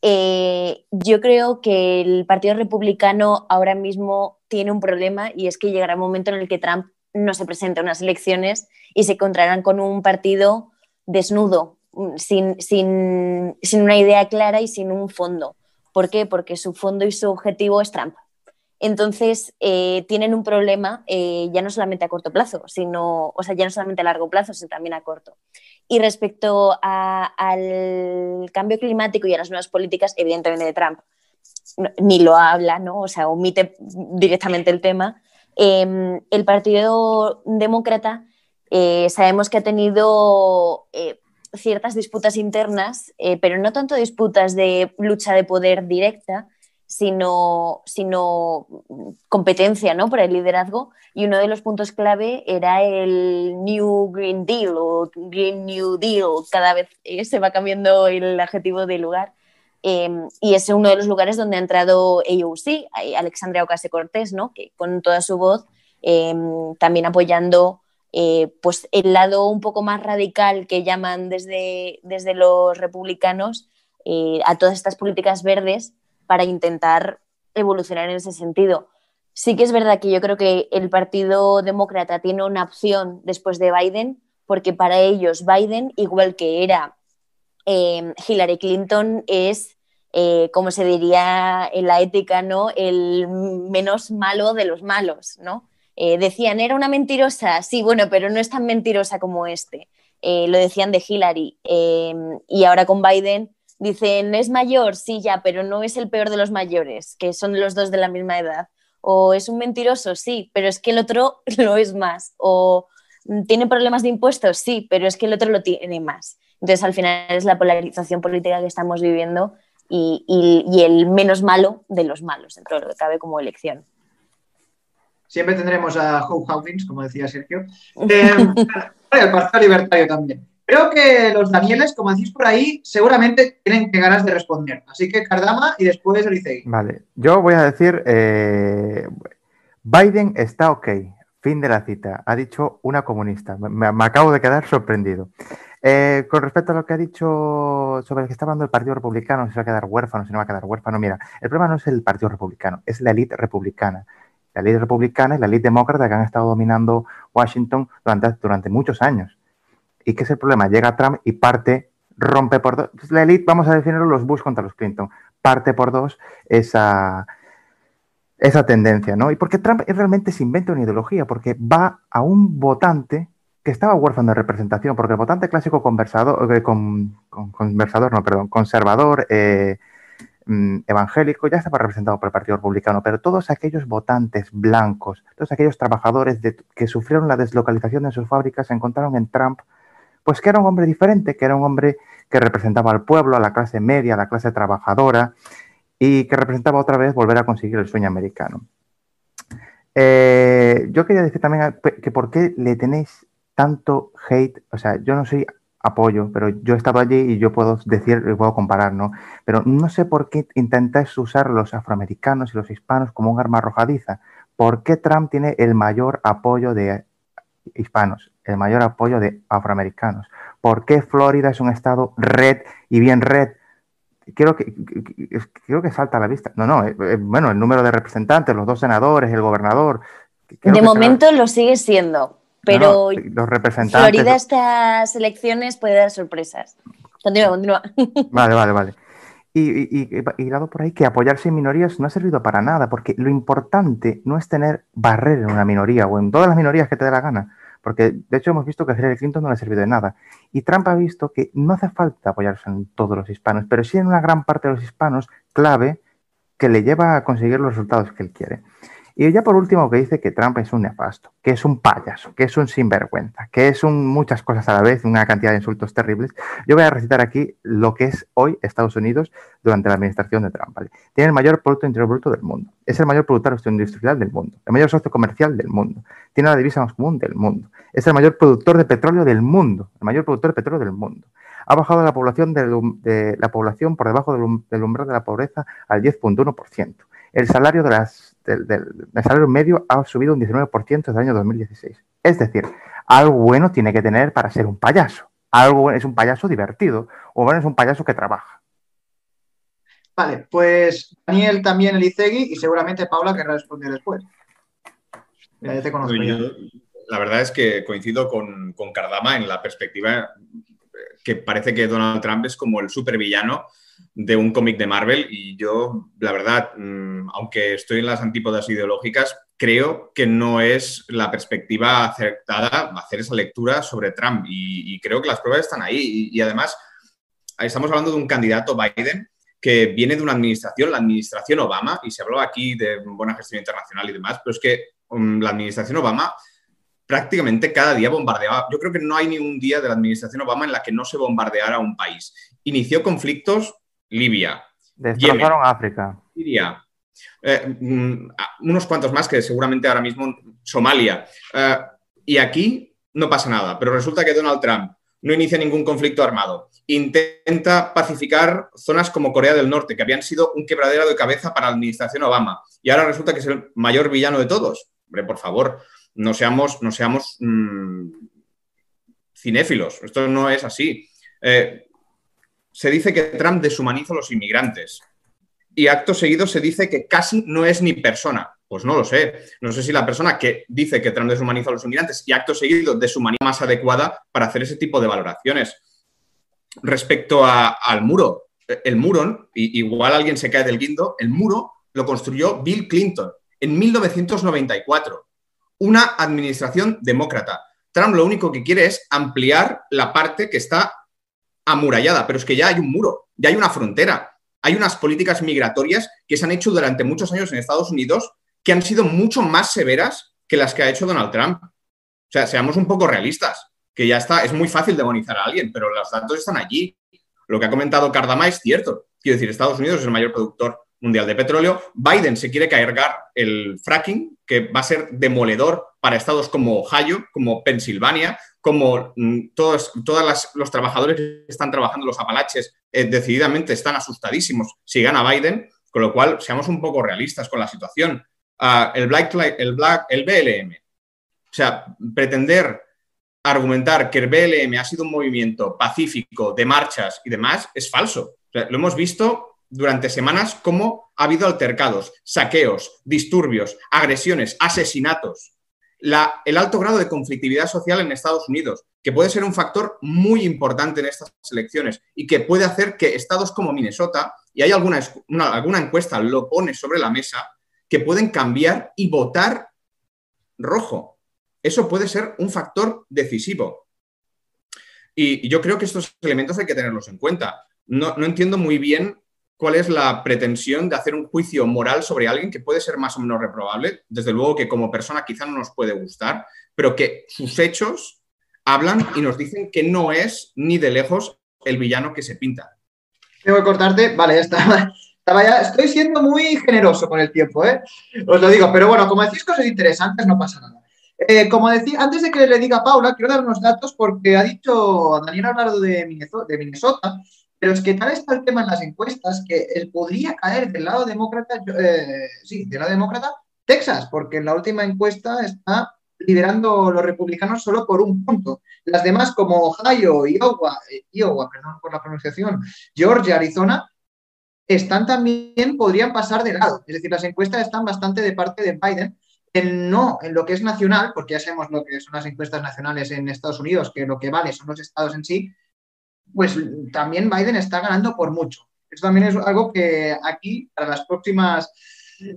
Eh, yo creo que el Partido Republicano ahora mismo tiene un problema y es que llegará un momento en el que Trump no se presente a unas elecciones y se encontrarán con un partido desnudo, sin, sin, sin una idea clara y sin un fondo ¿Por qué? Porque su fondo y su objetivo es Trump. Entonces, eh, tienen un problema eh, ya no solamente a corto plazo, sino, o sea, ya no solamente a largo plazo, sino también a corto. Y respecto al cambio climático y a las nuevas políticas, evidentemente de Trump, ni lo habla, ¿no? O sea, omite directamente el tema. Em, el Partido Demócrata eh, sabemos que ha tenido ciertas disputas internas, pero no tanto disputas de lucha de poder directa, sino, sino competencia ¿no? por el liderazgo. Y uno de los puntos clave era el New Green Deal o Green New Deal. Cada vez eh, se va cambiando el adjetivo de lugar. Em, y es uno de los lugares donde ha entrado AOC, Alexandria Ocasio Cortés, ¿no? que con toda su voz, em, también apoyando eh, pues el lado un poco más radical que llaman desde, desde los republicanos eh, a todas estas políticas verdes para intentar evolucionar en ese sentido. Sí que es verdad que yo creo que el Partido Demócrata tiene una opción después de Biden, porque para ellos Biden, igual que era eh, Hillary Clinton, es, como se diría en la ética, ¿no? el menos malo de los malos. ¿no? Eh, decían, era una mentirosa, sí, bueno, pero no es tan mentirosa como este. lo decían de Hillary. y ahora con Biden Dicen, es mayor, sí, ya, pero no es el peor de los mayores, que son los dos de la misma edad. O es un mentiroso, sí, pero es que el otro (laughs) lo es más. O mm, tiene problemas de impuestos, sí, pero es que el otro lo tiene más. Entonces, al final es la polarización política que estamos viviendo y, el menos malo de los malos, dentro de lo que cabe como elección. Siempre tendremos a Hope Hawkins, como decía Sergio. (laughs) Eh, el Partido Libertario también. Creo que los Danieles, como decís por ahí, seguramente tienen que ganas de responder. Así que Cardama y después Elisei. Vale, yo voy a decir, eh, Biden está ok, fin de la cita, ha dicho una comunista. Me, acabo de quedar sorprendido. Eh, con respecto a lo que ha dicho sobre el que está hablando el Partido Republicano, si se va a quedar huérfano, si no va a quedar huérfano, mira, el problema no es el Partido Republicano, es la élite republicana. La élite republicana y la élite demócrata que han estado dominando Washington durante, durante muchos años. ¿Y qué es el problema? Llega Trump y parte, rompe por dos. La élite, vamos a definirlo los Bush contra los Clinton. Parte por dos esa, esa tendencia, ¿no? Y porque Trump realmente se inventa una ideología, porque va a un votante que estaba huérfano de representación, porque el votante clásico conversador, eh, con, conversador, no, perdón, conservador, eh, mm, evangélico, ya estaba representado por el Partido Republicano, pero todos aquellos votantes blancos, todos aquellos trabajadores que sufrieron la deslocalización de sus fábricas, se encontraron en Trump pues que era un hombre diferente, que era un hombre que representaba al pueblo, a la clase media, a la clase trabajadora y que representaba otra vez volver a conseguir el sueño americano. Eh, yo quería decir también que por qué le tenéis tanto hate, o sea, yo no soy apoyo, pero yo he estado allí y yo puedo decir, puedo comparar, ¿no? Pero no sé por qué intentáis usar los afroamericanos y los hispanos como un arma arrojadiza. ¿Por qué Trump tiene el mayor apoyo de hispanos? el mayor apoyo de afroamericanos. ¿Por qué Florida es un estado red y bien red? Creo que, creo que salta a la vista. No, no, eh, eh, bueno, el número de representantes, los dos senadores, el gobernador. De momento lo sigue siendo, pero los representantes. Florida estas elecciones puede dar sorpresas. Continúa, continúa. (laughs) Vale, vale, vale. Y, y, y, dado por ahí que apoyarse en minorías no ha servido para nada, porque lo importante no es tener barrera en una minoría o en todas las minorías que te dé la gana. Porque de hecho hemos visto que a Hillary Clinton no le ha servido de nada. Y Trump ha visto que no hace falta apoyarse en todos los hispanos, pero sí en una gran parte de los hispanos clave que le lleva a conseguir los resultados que él quiere. Y ya por último que dice que Trump es un nefasto, que es un payaso, que es un sinvergüenza, que es un muchas cosas a la vez, una cantidad de insultos terribles. Yo voy a recitar aquí lo que es hoy Estados Unidos durante la administración de Trump. Tiene el mayor Producto Interior Bruto del mundo, es el mayor productor industrial del mundo, el mayor socio comercial del mundo, tiene la divisa más común del mundo, es el mayor productor de petróleo del mundo, el mayor productor de petróleo del mundo. Ha bajado la población, de, la población por debajo del, del umbral de la pobreza al 10.1%. El salario de las del, salario medio ha subido un 19% desde el año 2016. Es decir, algo bueno tiene que tener para ser un payaso. Algo es un payaso divertido o bueno es un payaso que trabaja. Vale, pues Daniel también Elicegui y seguramente Paula querrá responder después. ya te conozco. la verdad es que coincido con, con Cardama en la perspectiva que parece que Donald Trump es como el supervillano de un cómic de Marvel y yo, la verdad, mm, aunque estoy en las antípodas ideológicas, creo que no es la perspectiva acertada hacer esa lectura sobre Trump y, creo que las pruebas están ahí y, además estamos hablando de un candidato Biden que viene de una administración, la administración Obama, y se habló aquí de buena gestión internacional y demás, pero es que mm, la administración Obama prácticamente cada día bombardeaba. Yo creo que no hay ni un día de la administración Obama en la que no se bombardeara un país. Inició conflictos Libia. Destrozaron África. Siria. Eh, mm, unos cuantos más que seguramente ahora mismo Somalia. Eh, y aquí no pasa nada, pero resulta que Donald Trump no inicia ningún conflicto armado. Intenta pacificar zonas como Corea del Norte, que habían sido un quebradero de cabeza para la administración Obama. Y ahora resulta que es el mayor villano de todos. Hombre, por favor, no seamos, no seamos mm, cinéfilos. Esto no es así. Eh, se dice que Trump deshumaniza a los inmigrantes y acto seguido se dice que casi no es ni persona. Pues no lo sé. No sé si la persona que dice que Trump deshumaniza a los inmigrantes y acto seguido deshumaniza más adecuada para hacer ese tipo de valoraciones. Respecto al muro, el muro, igual alguien se cae del guindo, el muro lo construyó Bill Clinton en 1994 una administración demócrata. Trump lo único que quiere es ampliar la parte que está amurallada, pero es que ya hay un muro, ya hay una frontera, hay unas políticas migratorias que se han hecho durante muchos años en Estados Unidos que han sido mucho más severas que las que ha hecho Donald Trump. O sea, seamos un poco realistas, que ya está, es muy fácil demonizar a alguien, pero los datos están allí. Lo que ha comentado Cardama es cierto. Quiero decir, Estados Unidos es el mayor productor mundial de petróleo. Biden se quiere cargar el fracking, que va a ser demoledor para estados como Ohio, como Pensilvania, como mm, todos, los trabajadores que están trabajando los Apalaches eh, decididamente están asustadísimos si gana Biden, con lo cual seamos un poco realistas con la situación. Ah, el, Black, el, Black, el BLM, o sea, pretender argumentar que el BLM ha sido un movimiento pacífico de marchas y demás es falso. lo hemos visto durante semanas cómo ha habido altercados, saqueos, disturbios, agresiones, asesinatos. El alto grado de conflictividad social en Estados Unidos, que puede ser un factor muy importante en estas elecciones y que puede hacer que estados como Minnesota, y hay alguna, alguna encuesta lo pone sobre la mesa, que pueden cambiar y votar rojo. Eso puede ser un factor decisivo. Y, yo creo que estos elementos hay que tenerlos en cuenta. No, no entiendo muy bien cuál es la pretensión de hacer un juicio moral sobre alguien que puede ser más o menos reprobable, desde luego que como persona quizá no nos puede gustar, pero que sus hechos hablan y nos dicen que no es ni de lejos el villano que se pinta. Tengo que cortarte, vale, ya está. Estoy siendo muy generoso con el tiempo, ¿eh? os lo digo, pero bueno, como decís cosas interesantes, no pasa nada. Eh, como decía, antes de que le diga a Paula, quiero dar unos datos porque ha dicho Daniel hablado de Minnesota pero es que tal está el tema en las encuestas que podría caer del lado demócrata, eh, sí, del lado demócrata, Texas, porque en la última encuesta está liderando los republicanos solo por un punto. Las demás, como Ohio, Iowa, eh, Iowa, perdón por la pronunciación, Georgia, Arizona, están también, podrían pasar de lado. Es decir, las encuestas están bastante de parte de Biden, en no en lo que es nacional, porque ya sabemos lo que son las encuestas nacionales en Estados Unidos, que lo que vale son los estados en sí, pues también Biden está ganando por mucho. Eso también es algo que aquí, para las próximas,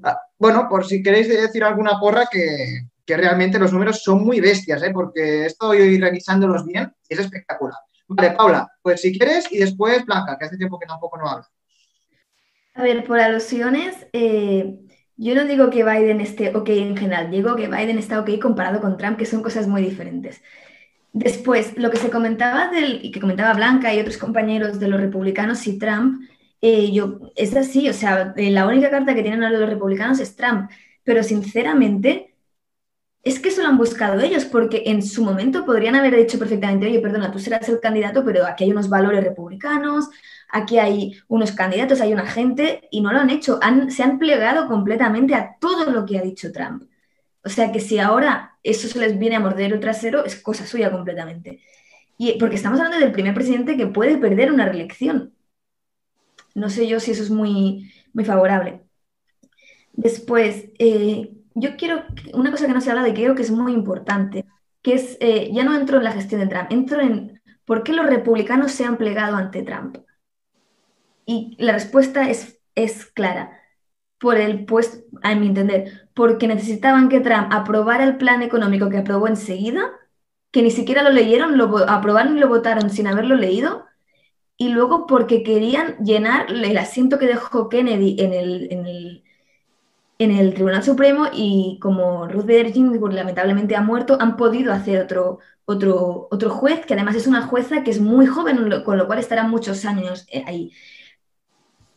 ah, bueno, por si queréis decir alguna porra, que, realmente los números son muy bestias, ¿eh? porque estoy revisándolos bien y es espectacular. Vale, Paula, pues si quieres y después Blanca, que hace tiempo que tampoco no habla. A ver, por alusiones, eh, yo no digo que Biden esté ok en general, digo que Biden está ok comparado con Trump, que son cosas muy diferentes. Después, lo que se comentaba del, y que comentaba Blanca y otros compañeros de los republicanos y Trump, eh, yo, es así, o sea, eh, la única carta que tienen ahora los republicanos es Trump, pero sinceramente es que eso lo han buscado ellos, porque en su momento podrían haber dicho perfectamente, oye, perdona, tú serás el candidato, pero aquí hay unos valores republicanos, aquí hay unos candidatos, hay una gente, y no lo han hecho, se han plegado completamente a todo lo que ha dicho Trump. O sea que si ahora eso se les viene a morder el trasero, es cosa suya completamente. Y, porque estamos hablando del primer presidente que puede perder una reelección. No sé yo si eso es muy, muy favorable. Después, eh, yo quiero, una cosa que no se ha hablado y que creo que es muy importante, que es, eh, ya no entro en la gestión de Trump, entro en por qué los republicanos se han plegado ante Trump. Y la respuesta es, es clara. Por el pues, a mi entender, porque necesitaban que Trump aprobara el plan económico que aprobó enseguida, que ni siquiera lo leyeron, lo aprobaron y lo votaron sin haberlo leído, y luego porque querían llenar el asiento que dejó Kennedy en el, en el, en el Tribunal Supremo y como Ruth Bader Ginsburg lamentablemente ha muerto, han podido hacer otro, otro, otro juez, que además es una jueza que es muy joven, con lo cual estará muchos años eh, ahí.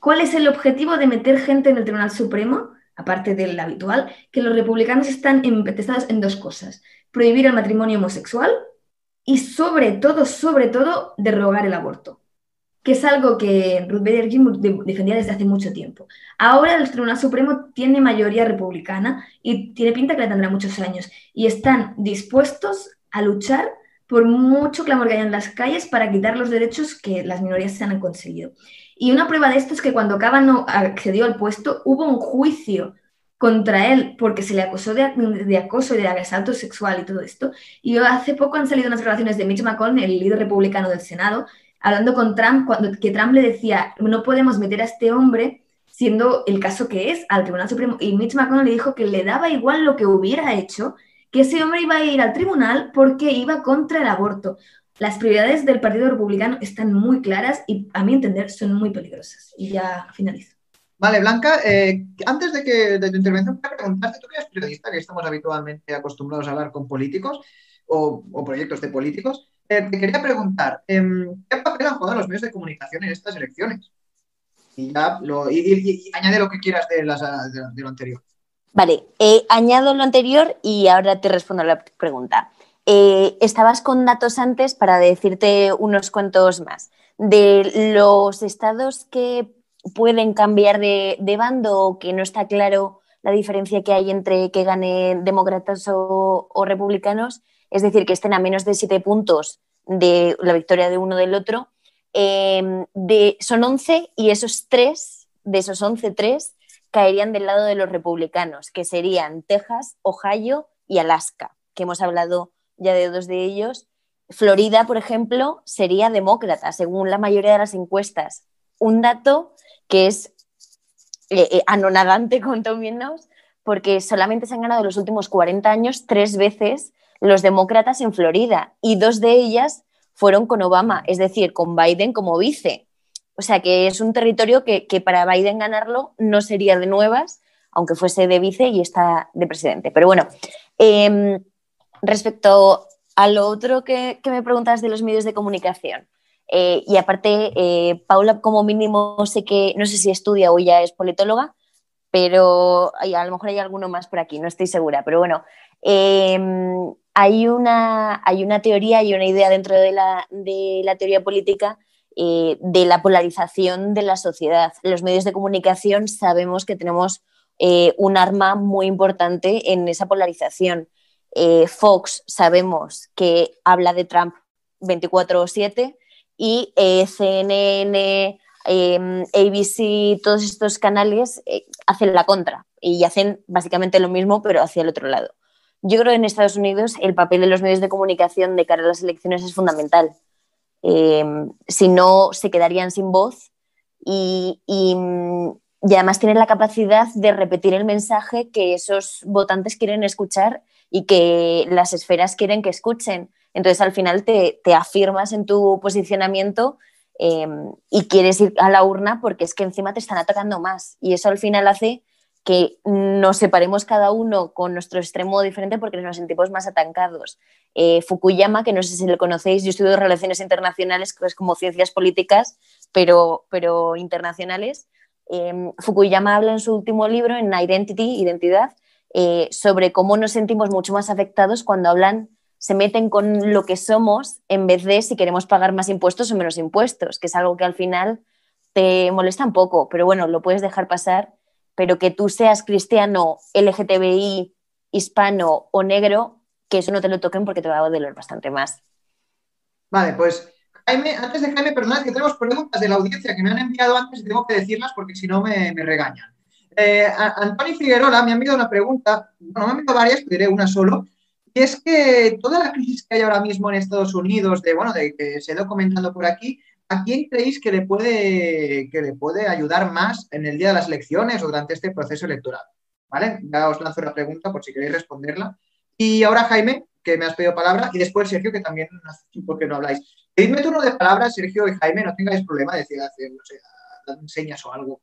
¿Cuál es el objetivo de meter gente en el Tribunal Supremo? Aparte del habitual, que los republicanos están empetados en dos cosas. Prohibir el matrimonio homosexual y sobre todo, sobre todo, derrogar el aborto que es algo que Ruth Bader Ginsburg defendía desde hace mucho tiempo. Ahora el Tribunal Supremo tiene mayoría republicana y tiene pinta que la tendrá muchos años y están dispuestos a luchar por mucho clamor que haya en las calles para quitar los derechos que las minorías se han conseguido. Y una prueba de esto es que cuando Kavanaugh accedió al puesto hubo un juicio contra él porque se le acusó de, acoso y de asalto sexual y todo esto. Y hace poco han salido unas grabaciones de Mitch McConnell, el líder republicano del Senado, hablando con Trump, cuando, que Trump le decía, no podemos meter a este hombre, siendo el caso que es, al Tribunal Supremo. Y Mitch McConnell le dijo que le daba igual lo que hubiera hecho, que ese hombre iba a ir al tribunal porque iba contra el aborto. Las prioridades del Partido Republicano están muy claras y, a mi entender, son muy peligrosas. Y ya finalizo. Vale, Blanca, eh, antes de, que, de tu intervención, para preguntarte, tú que eres periodista, que estamos habitualmente acostumbrados a hablar con políticos o, o proyectos de políticos, eh, te quería preguntar, em, ¿qué papel han jugado los medios de comunicación en estas elecciones? Y ya lo, y, añade lo que quieras de, lo anterior. Vale, eh, añado lo anterior y ahora te respondo a la pregunta. Eh, estabas con datos antes para decirte unos cuantos más. De los estados que pueden cambiar de, bando o que no está claro la diferencia que hay entre que gane demócratas o republicanos, es decir, que estén a menos de siete puntos de la victoria de uno del otro. Em, de, son 11 y esos tres, de esos 11, tres caerían del lado de los republicanos, que serían Texas, Ohio y Alaska, que hemos hablado ya de dos de ellos. Florida, por ejemplo, sería demócrata, según la mayoría de las encuestas. Un dato que es eh, eh, anonadante, (laughs) cuanto menos, porque solamente se han ganado en los últimos 40 años tres veces los demócratas en Florida y dos de ellas fueron con Obama, es decir, con Biden como vice. O sea que es un territorio que, para Biden ganarlo no sería de nuevas, aunque fuese de vice y está de presidente. Pero bueno, em, respecto a lo otro que, me preguntas de los medios de comunicación, eh, y aparte, eh, Paula como mínimo sé que, no sé si estudia o ya es politóloga, pero a lo mejor hay alguno más por aquí, no estoy segura, pero bueno, em, hay una, hay una teoría y una idea dentro de la, teoría política eh, de la polarización de la sociedad. Los medios de comunicación sabemos que tenemos un arma muy importante en esa polarización. Eh, Fox sabemos que habla de Trump 24/7 y CNN, em, ABC, todos estos canales hacen la contra y hacen básicamente lo mismo pero hacia el otro lado. Yo creo que en Estados Unidos el papel de los medios de comunicación de cara a las elecciones es fundamental. Em, si no, se quedarían sin voz y, además tienen la capacidad de repetir el mensaje que esos votantes quieren escuchar y que las esferas quieren que escuchen. Entonces, al final te, afirmas en tu posicionamiento em, y quieres ir a la urna porque es que encima te están atacando más. Y eso al final hace que nos separemos cada uno con nuestro extremo diferente porque nos sentimos más atancados. Eh, Fukuyama, que no sé si lo conocéis, yo estudio relaciones internacionales, que es como ciencias políticas, pero, pero internacionales. Em, Fukuyama habla en su último libro, en Identity, Identidad, eh, sobre cómo nos sentimos mucho más afectados cuando hablan, se meten con lo que somos en vez de si queremos pagar más impuestos o menos impuestos, que es algo que al final te molesta un poco, pero bueno, lo puedes dejar pasar pero que tú seas cristiano, LGTBI, hispano o negro, que eso no te lo toquen porque te va a doler bastante más. Vale, pues Jaime, antes de Jaime, perdonad que tenemos preguntas de la audiencia que me han enviado antes y tengo que decirlas porque si no me, regañan. Eh, Antonio Figueroa me ha enviado una pregunta, bueno, me ha enviado varias, diré una solo, y es que toda la crisis que hay ahora mismo en Estados Unidos, de bueno, de que se ha comentando por aquí, ¿a quién creéis que le, puede, que le puede ayudar más en el día de las elecciones o durante este proceso electoral? ¿Vale? Ya os lanzo la pregunta por si queréis responderla. Y ahora, Jaime, que me has pedido palabra, y después Sergio, que también hace tiempo no habláis. Pedidme turno de palabras, Sergio y Jaime, no tengáis problema de decir, hacer, no sé, enseñas o algo,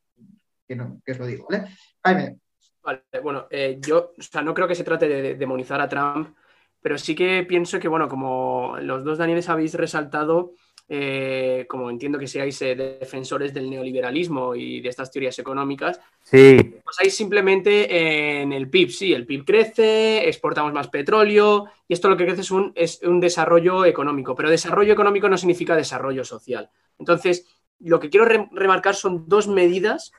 que, no, que os lo digo, ¿vale? Jaime. Vale, bueno, eh, yo, o sea, no creo que se trate de demonizar a Trump, pero sí que pienso que, bueno, como los dos Danieles habéis resaltado, eh, como entiendo que seáis eh, defensores del neoliberalismo y de estas teorías económicas, sí. pasáis simplemente en el PIB. Sí, el PIB crece, exportamos más petróleo y esto lo que crece es un, es un desarrollo económico, pero desarrollo económico no significa desarrollo social. Entonces, lo que quiero remarcar son dos medidas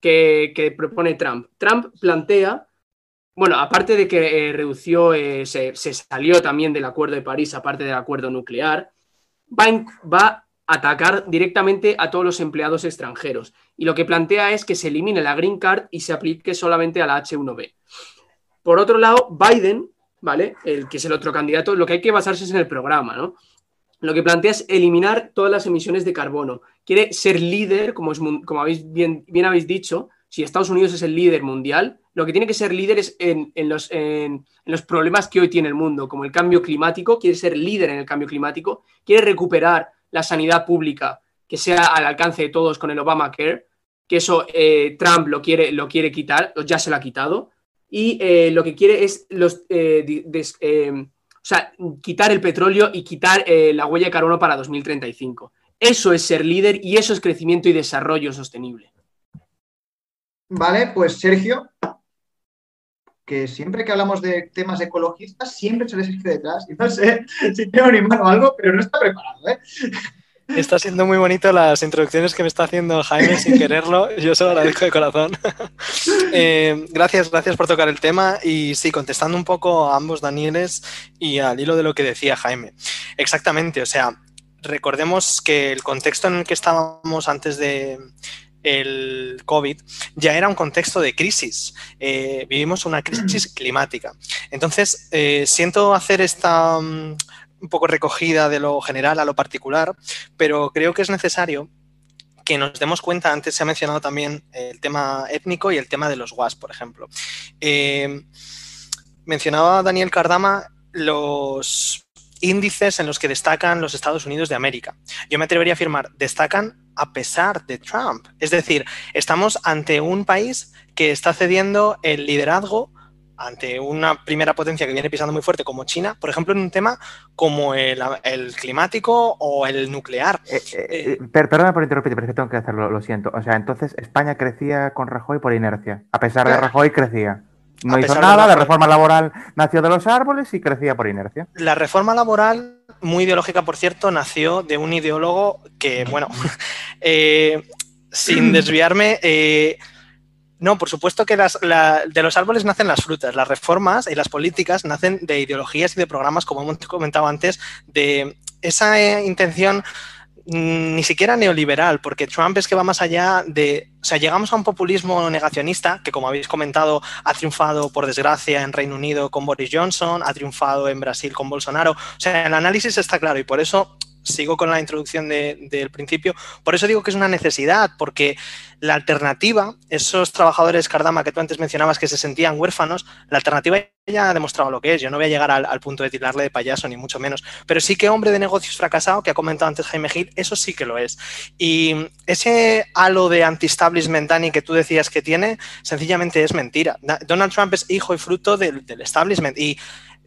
que, propone Trump. Trump plantea bueno, aparte de que eh, redució, se, se, salió también del Acuerdo de París, aparte del acuerdo nuclear, va, a atacar directamente a todos los empleados extranjeros. Y lo que plantea es que se elimine la Green Card y se aplique solamente a la H1B. Por otro lado, Biden, ¿vale? El que es el otro candidato, lo que hay que basarse es en el programa, ¿no? Lo que plantea es eliminar todas las emisiones de carbono. Quiere ser líder, como, como habéis bien, habéis dicho, si Estados Unidos es el líder mundial, lo que tiene que ser líder es en, los, en, los, problemas que hoy tiene el mundo, como el cambio climático, quiere ser líder en el cambio climático, quiere recuperar la sanidad pública que sea al alcance de todos con el Obamacare, que eso eh, Trump lo quiere, lo quiere quitar, ya se lo ha quitado, y eh, lo que quiere es los, eh, o sea, quitar el petróleo y quitar la huella de carbono para 2035. Eso es ser líder y eso es crecimiento y desarrollo sostenible. Vale, pues Sergio, que siempre que hablamos de temas ecologistas, siempre se les Sergio detrás. Y no sé si tengo ni mano o algo, pero no está preparado, ¿eh? Está siendo muy bonito las introducciones que me está haciendo Jaime sin quererlo. Yo se lo agradezco de corazón. (laughs) Eh, gracias, gracias por tocar el tema. Y sí, contestando un poco a ambos Danieles y al hilo de lo que decía Jaime. Exactamente, o sea, recordemos que el contexto en el que estábamos antes de, el COVID, ya era un contexto de crisis. Eh, vivimos una crisis climática. Entonces, eh, siento hacer esta mm, un poco recogida de lo general a lo particular, pero creo que es necesario que nos demos cuenta, antes se ha mencionado también el tema étnico y el tema de los WAS, por ejemplo. Eh, mencionaba Daniel Cardama los índices en los que destacan los Estados Unidos de América. Yo me atrevería a afirmar, destacan a pesar de Trump. Es decir, estamos ante un país que está cediendo el liderazgo ante una primera potencia que viene pisando muy fuerte como China, por ejemplo, en un tema como el, climático o el nuclear. Eh, eh, eh, perdona por interrumpir, pero es que tengo que hacerlo, lo siento. O sea, entonces España crecía con Rajoy por inercia. A pesar de Rajoy crecía. No hizo nada, la reforma laboral nació de los árboles y crecía por inercia. La reforma laboral, muy ideológica por cierto, nació de un ideólogo que, (clears throat) bueno, (laughs) eh, sin desviarme, eh, no, por supuesto que de los árboles nacen las frutas, las reformas y las políticas nacen de ideologías y de programas, como hemos comentado antes, de esa eh, intención Mm, ni siquiera neoliberal, porque Trump es que va más allá de, o sea, llegamos a un populismo negacionista que, como habéis comentado, ha triunfado, por desgracia, en Reino Unido con Boris Johnson, ha triunfado en Brasil con Bolsonaro. O sea, el análisis está claro y por eso sigo con la introducción del principio, por eso digo que es una necesidad, porque la alternativa, esos trabajadores Cardama que tú antes mencionabas que se sentían huérfanos, la alternativa ya ha demostrado lo que es. Yo no voy a llegar al, punto de tirarle de payaso, ni mucho menos, pero sí que hombre de negocios fracasado, que ha comentado antes Jaime Gil, eso sí que lo es. Y ese halo de anti-establishment, Dani, que tú decías que tiene, sencillamente es mentira. Donald Trump es hijo y fruto del, del establishment y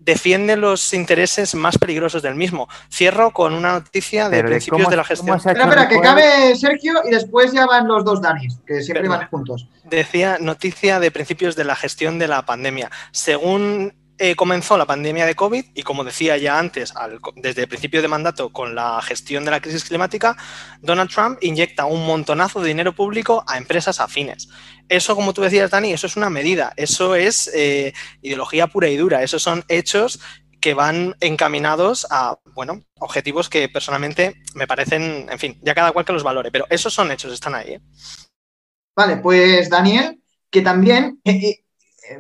defiende los intereses más peligrosos del mismo. Cierro con una noticia de principios de la gestión. Espera, espera, que cabe Sergio y después ya van los dos Danis, que siempre van juntos. Decía noticia de principios de la gestión de la pandemia. Según eh, comenzó la pandemia de COVID y como decía ya antes, desde el principio de mandato con la gestión de la crisis climática, Donald Trump inyecta un montonazo de dinero público a empresas afines. Eso, como tú decías, Dani, eso es una medida, eso es eh, ideología pura y dura, esos son hechos que van encaminados a, bueno, objetivos que personalmente me parecen, en fin, ya cada cual que los valore, pero esos son hechos, están ahí. ¿eh? Vale, pues Daniel, que también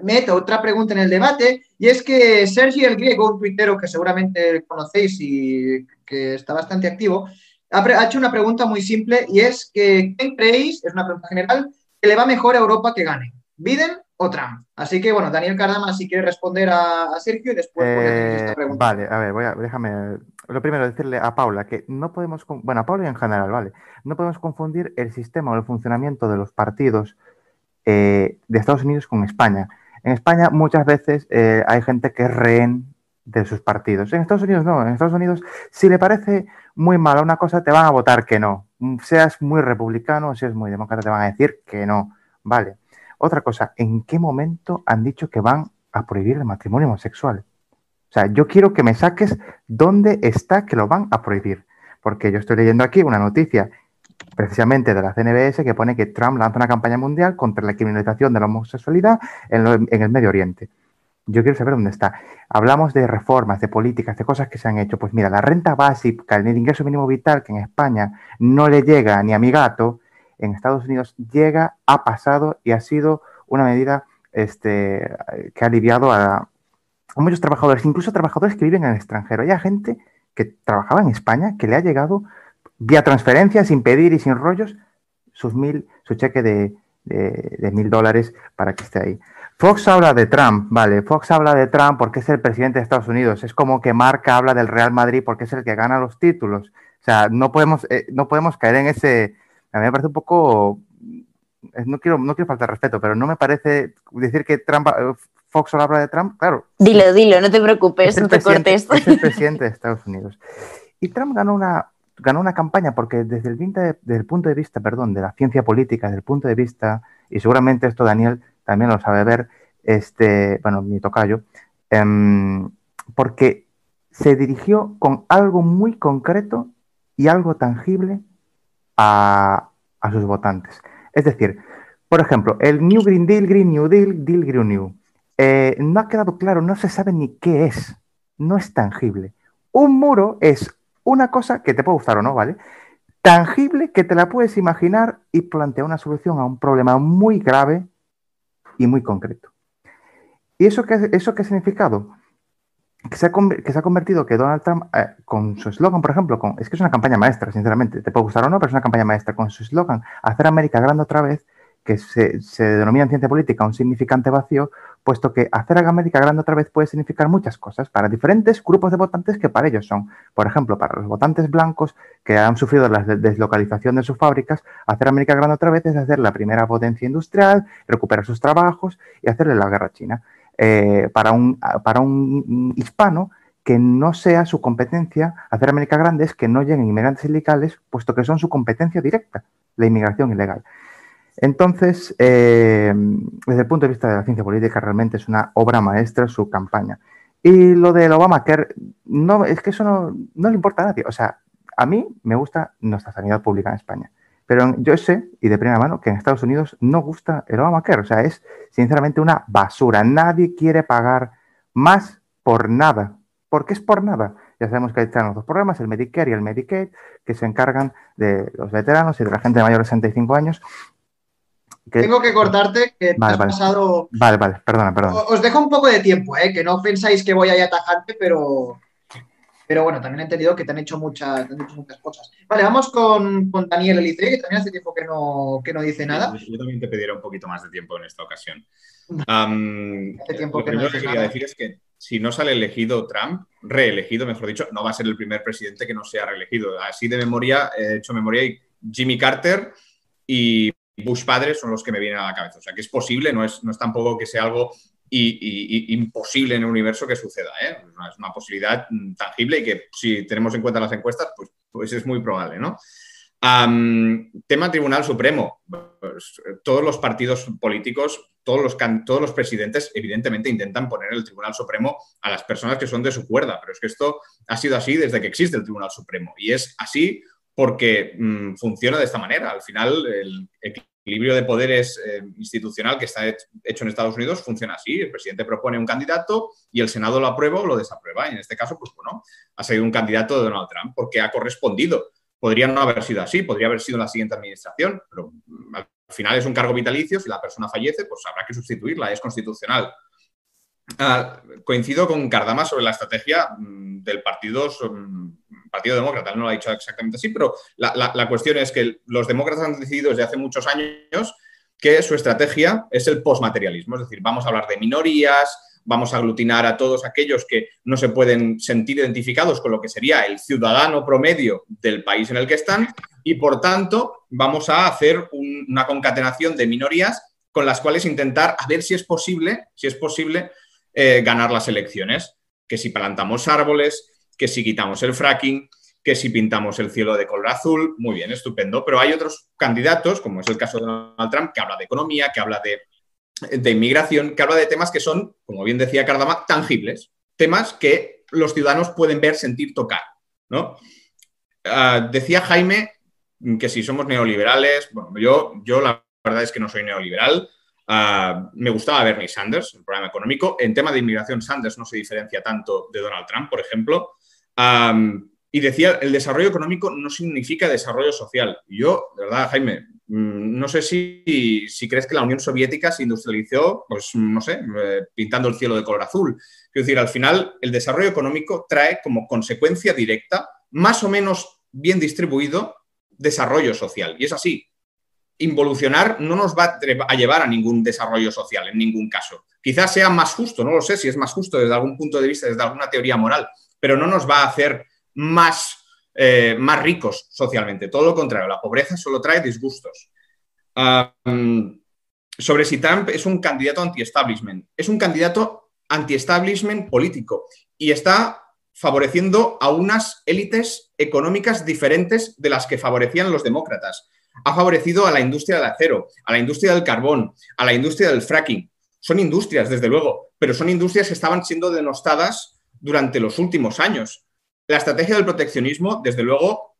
meto otra pregunta en el debate, y es que Sergi el Griego, un tuitero que seguramente conocéis y que está bastante activo, ha, hecho una pregunta muy simple y es que ¿quién creéis, es una pregunta general, que le va mejor a Europa que gane? ¿Biden o Trump? Así que, bueno, Daniel Cardama, si quiere responder a, Sergio y después esta Eh, pregunta. vale, a ver, voy a, déjame. Lo primero, decirle a Paula que no podemos, bueno, a Paula en general, vale, no podemos confundir el sistema o el funcionamiento de los partidos eh, de Estados Unidos con España. En España muchas veces eh, hay gente que es rehén de sus partidos. En Estados Unidos no, en Estados Unidos si le parece muy mala una cosa te van a votar que no. Seas muy republicano o seas muy demócrata te van a decir que no. Vale. Otra cosa, ¿en qué momento han dicho que van a prohibir el matrimonio homosexual? O sea, yo quiero que me saques dónde está que lo van a prohibir. Porque yo estoy leyendo aquí una noticia precisamente de la CNBS que pone que Trump lanza una campaña mundial contra la criminalización de la homosexualidad en, lo- en el Medio Oriente. Yo quiero saber dónde está. Hablamos de reformas, de políticas, de cosas que se han hecho. Pues mira, la renta básica, el ingreso mínimo vital, que en España no le llega ni a mi gato, en Estados Unidos llega, ha pasado y ha sido una medida este, que ha aliviado a, a muchos trabajadores, incluso trabajadores que viven en el extranjero. Hay gente que trabajaba en España que le ha llegado vía transferencia, sin pedir y sin rollos, sus mil, su cheque de, de- de mil dólares para que esté ahí. Fox habla de Trump, vale, Fox habla de Trump porque es el presidente de Estados Unidos. Es como que Marca habla del Real Madrid porque es el que gana los títulos. O sea, no podemos, eh, no podemos caer en ese. A mí me parece un poco. eh, No quiero, no quiero faltar respeto, pero no me parece decir que Trump, eh, Fox solo habla de Trump. Claro, Dilo, dilo, no te preocupes, no te cortes. Es el presidente de Estados Unidos. Y Trump ganó una, ganó una campaña porque desde el, punto de vista, perdón, de la ciencia política, desde el punto de vista, y seguramente esto Daniel también lo sabe ver, este, bueno, mi tocayo, em, porque se dirigió con algo muy concreto y algo tangible a, a sus votantes. Es decir, por ejemplo, el New Green Deal, Green New Deal, Deal Green New. Eh, no ha quedado claro, no se sabe ni qué es, no es tangible. Un muro es una cosa que te puede gustar o no, ¿vale? Tangible que te la puedes imaginar y plantea una solución a un problema muy grave y muy concreto. ¿Y eso qué, eso qué significado? Que se ha, que se ha convertido que Donald Trump, eh, con su eslogan, por ejemplo, con, es que es una campaña maestra, sinceramente, te puede gustar o no, pero es una campaña maestra, con su eslogan, hacer América grande otra vez, que se, se denomina en ciencia política un significante vacío, puesto que hacer América grande otra vez puede significar muchas cosas para diferentes grupos de votantes que para ellos son. Por ejemplo, para los votantes blancos que han sufrido la des- deslocalización de sus fábricas, hacer América grande otra vez es hacer la primera potencia industrial, recuperar sus trabajos y hacerle la guerra a China. Eh, para, un, para un hispano que no sea su competencia, hacer América grande es que no lleguen inmigrantes ilegales, puesto que son su competencia directa, la inmigración ilegal. Entonces, eh, desde el punto de vista de la ciencia política, realmente es una obra maestra su campaña. Y lo del Obamacare, no, es que eso no, no le importa a nadie. O sea, a mí me gusta nuestra sanidad pública en España. Pero yo sé, y de primera mano, que en Estados Unidos no gusta el Obamacare. O sea, es sinceramente una basura. Nadie quiere pagar más por nada. Porque es por nada. Ya sabemos que están los dos programas, el Medicare y el Medicaid, que se encargan de los veteranos y de la gente de mayores de 65 años. Que- Tengo que cortarte, que te Vale, has vale. pasado. Vale, vale, perdona, perdona. Os dejo un poco de tiempo, ¿eh? que no pensáis que voy ahí a tajarte, pero, pero bueno, también he entendido que te han hecho muchas, te han hecho muchas cosas. Vale, vamos con, con Daniel Elicea, que también hace tiempo que no, que no dice nada. Yo, yo también te pediré un poquito más de tiempo en esta ocasión. (laughs) Am, Hace tiempo lo que no primero que dices quería nada. decir es que si no sale elegido Trump, reelegido, mejor dicho, no va a ser el primer presidente que no sea reelegido. Así de memoria, he hecho memoria y Jimmy Carter y Bush padre son los que me vienen a la cabeza. O sea, que es posible, no es, no es tampoco que sea algo imposible en el universo que suceda. ¿eh? Es una- posibilidad mm, tangible y que si tenemos en cuenta las encuestas, pues, pues es muy probable, ¿no? Tema Tribunal Supremo. Pues, todos los partidos políticos, todos los, todos los presidentes, evidentemente intentan poner el Tribunal Supremo a las personas que son de su cuerda, pero es que esto ha sido así desde que existe el Tribunal Supremo y es así porque mm, funciona de esta manera. Al final, el equilibrio de poderes eh, institucional que está hech- hecho en Estados Unidos funciona así. El presidente propone un candidato y el Senado lo aprueba o lo desaprueba. En este caso, pues bueno, ha salido un candidato de Donald Trump porque ha correspondido. Podría no haber sido así, podría haber sido la siguiente administración, pero mm, al final es un cargo vitalicio. Si la persona fallece, pues habrá que sustituirla, es constitucional. Ah, coincido con Cardama sobre la estrategia mm, del partido Partido Demócrata no lo ha dicho exactamente así, pero la, cuestión es que los demócratas han decidido desde hace muchos años que su estrategia es el postmaterialismo, es decir, vamos a hablar de minorías, vamos a aglutinar a todos aquellos que no se pueden sentir identificados con lo que sería el ciudadano promedio del país en el que están y, por tanto, vamos a hacer una concatenación de minorías con las cuales intentar a ver si es posible, si es posible eh, ganar las elecciones. Que si plantamos árboles, que si quitamos el fracking, que si pintamos el cielo de color azul, muy bien, estupendo. Pero hay otros candidatos, como es el caso de Donald Trump, que habla de economía, que habla de, inmigración, que habla de temas que son, como bien decía Cardama, tangibles, temas que los ciudadanos pueden ver, sentir, tocar. ¿no? Ah, decía Jaime que si somos neoliberales, bueno, yo, yo la verdad es que no soy neoliberal. Ah, me gustaba Bernie Sanders, el programa económico. En tema de inmigración, Sanders no se diferencia tanto de Donald Trump, por ejemplo. Y decía, el desarrollo económico no significa desarrollo social. yo, de verdad, Jaime, mm, no sé si, si, crees que la Unión Soviética se industrializó, pues no sé, eh, pintando el cielo de color azul. Quiero decir, al final, el desarrollo económico trae como consecuencia directa, más o menos bien distribuido, desarrollo social. Y es así involucionar no nos va a llevar a ningún desarrollo social en ningún caso. Quizás sea más justo, no lo sé si es más justo desde algún punto de vista, desde alguna teoría moral, pero no nos va a hacer más, eh, más ricos socialmente. Todo lo contrario, la pobreza solo trae disgustos. sobre si Trump es un candidato anti-establishment. Es un candidato anti-establishment político y está favoreciendo a unas élites económicas diferentes de las que favorecían los demócratas ha favorecido a la industria del acero, a la industria del carbón, a la industria del fracking. Son industrias, desde luego, pero son industrias que estaban siendo denostadas durante los últimos años. La estrategia del proteccionismo, desde luego,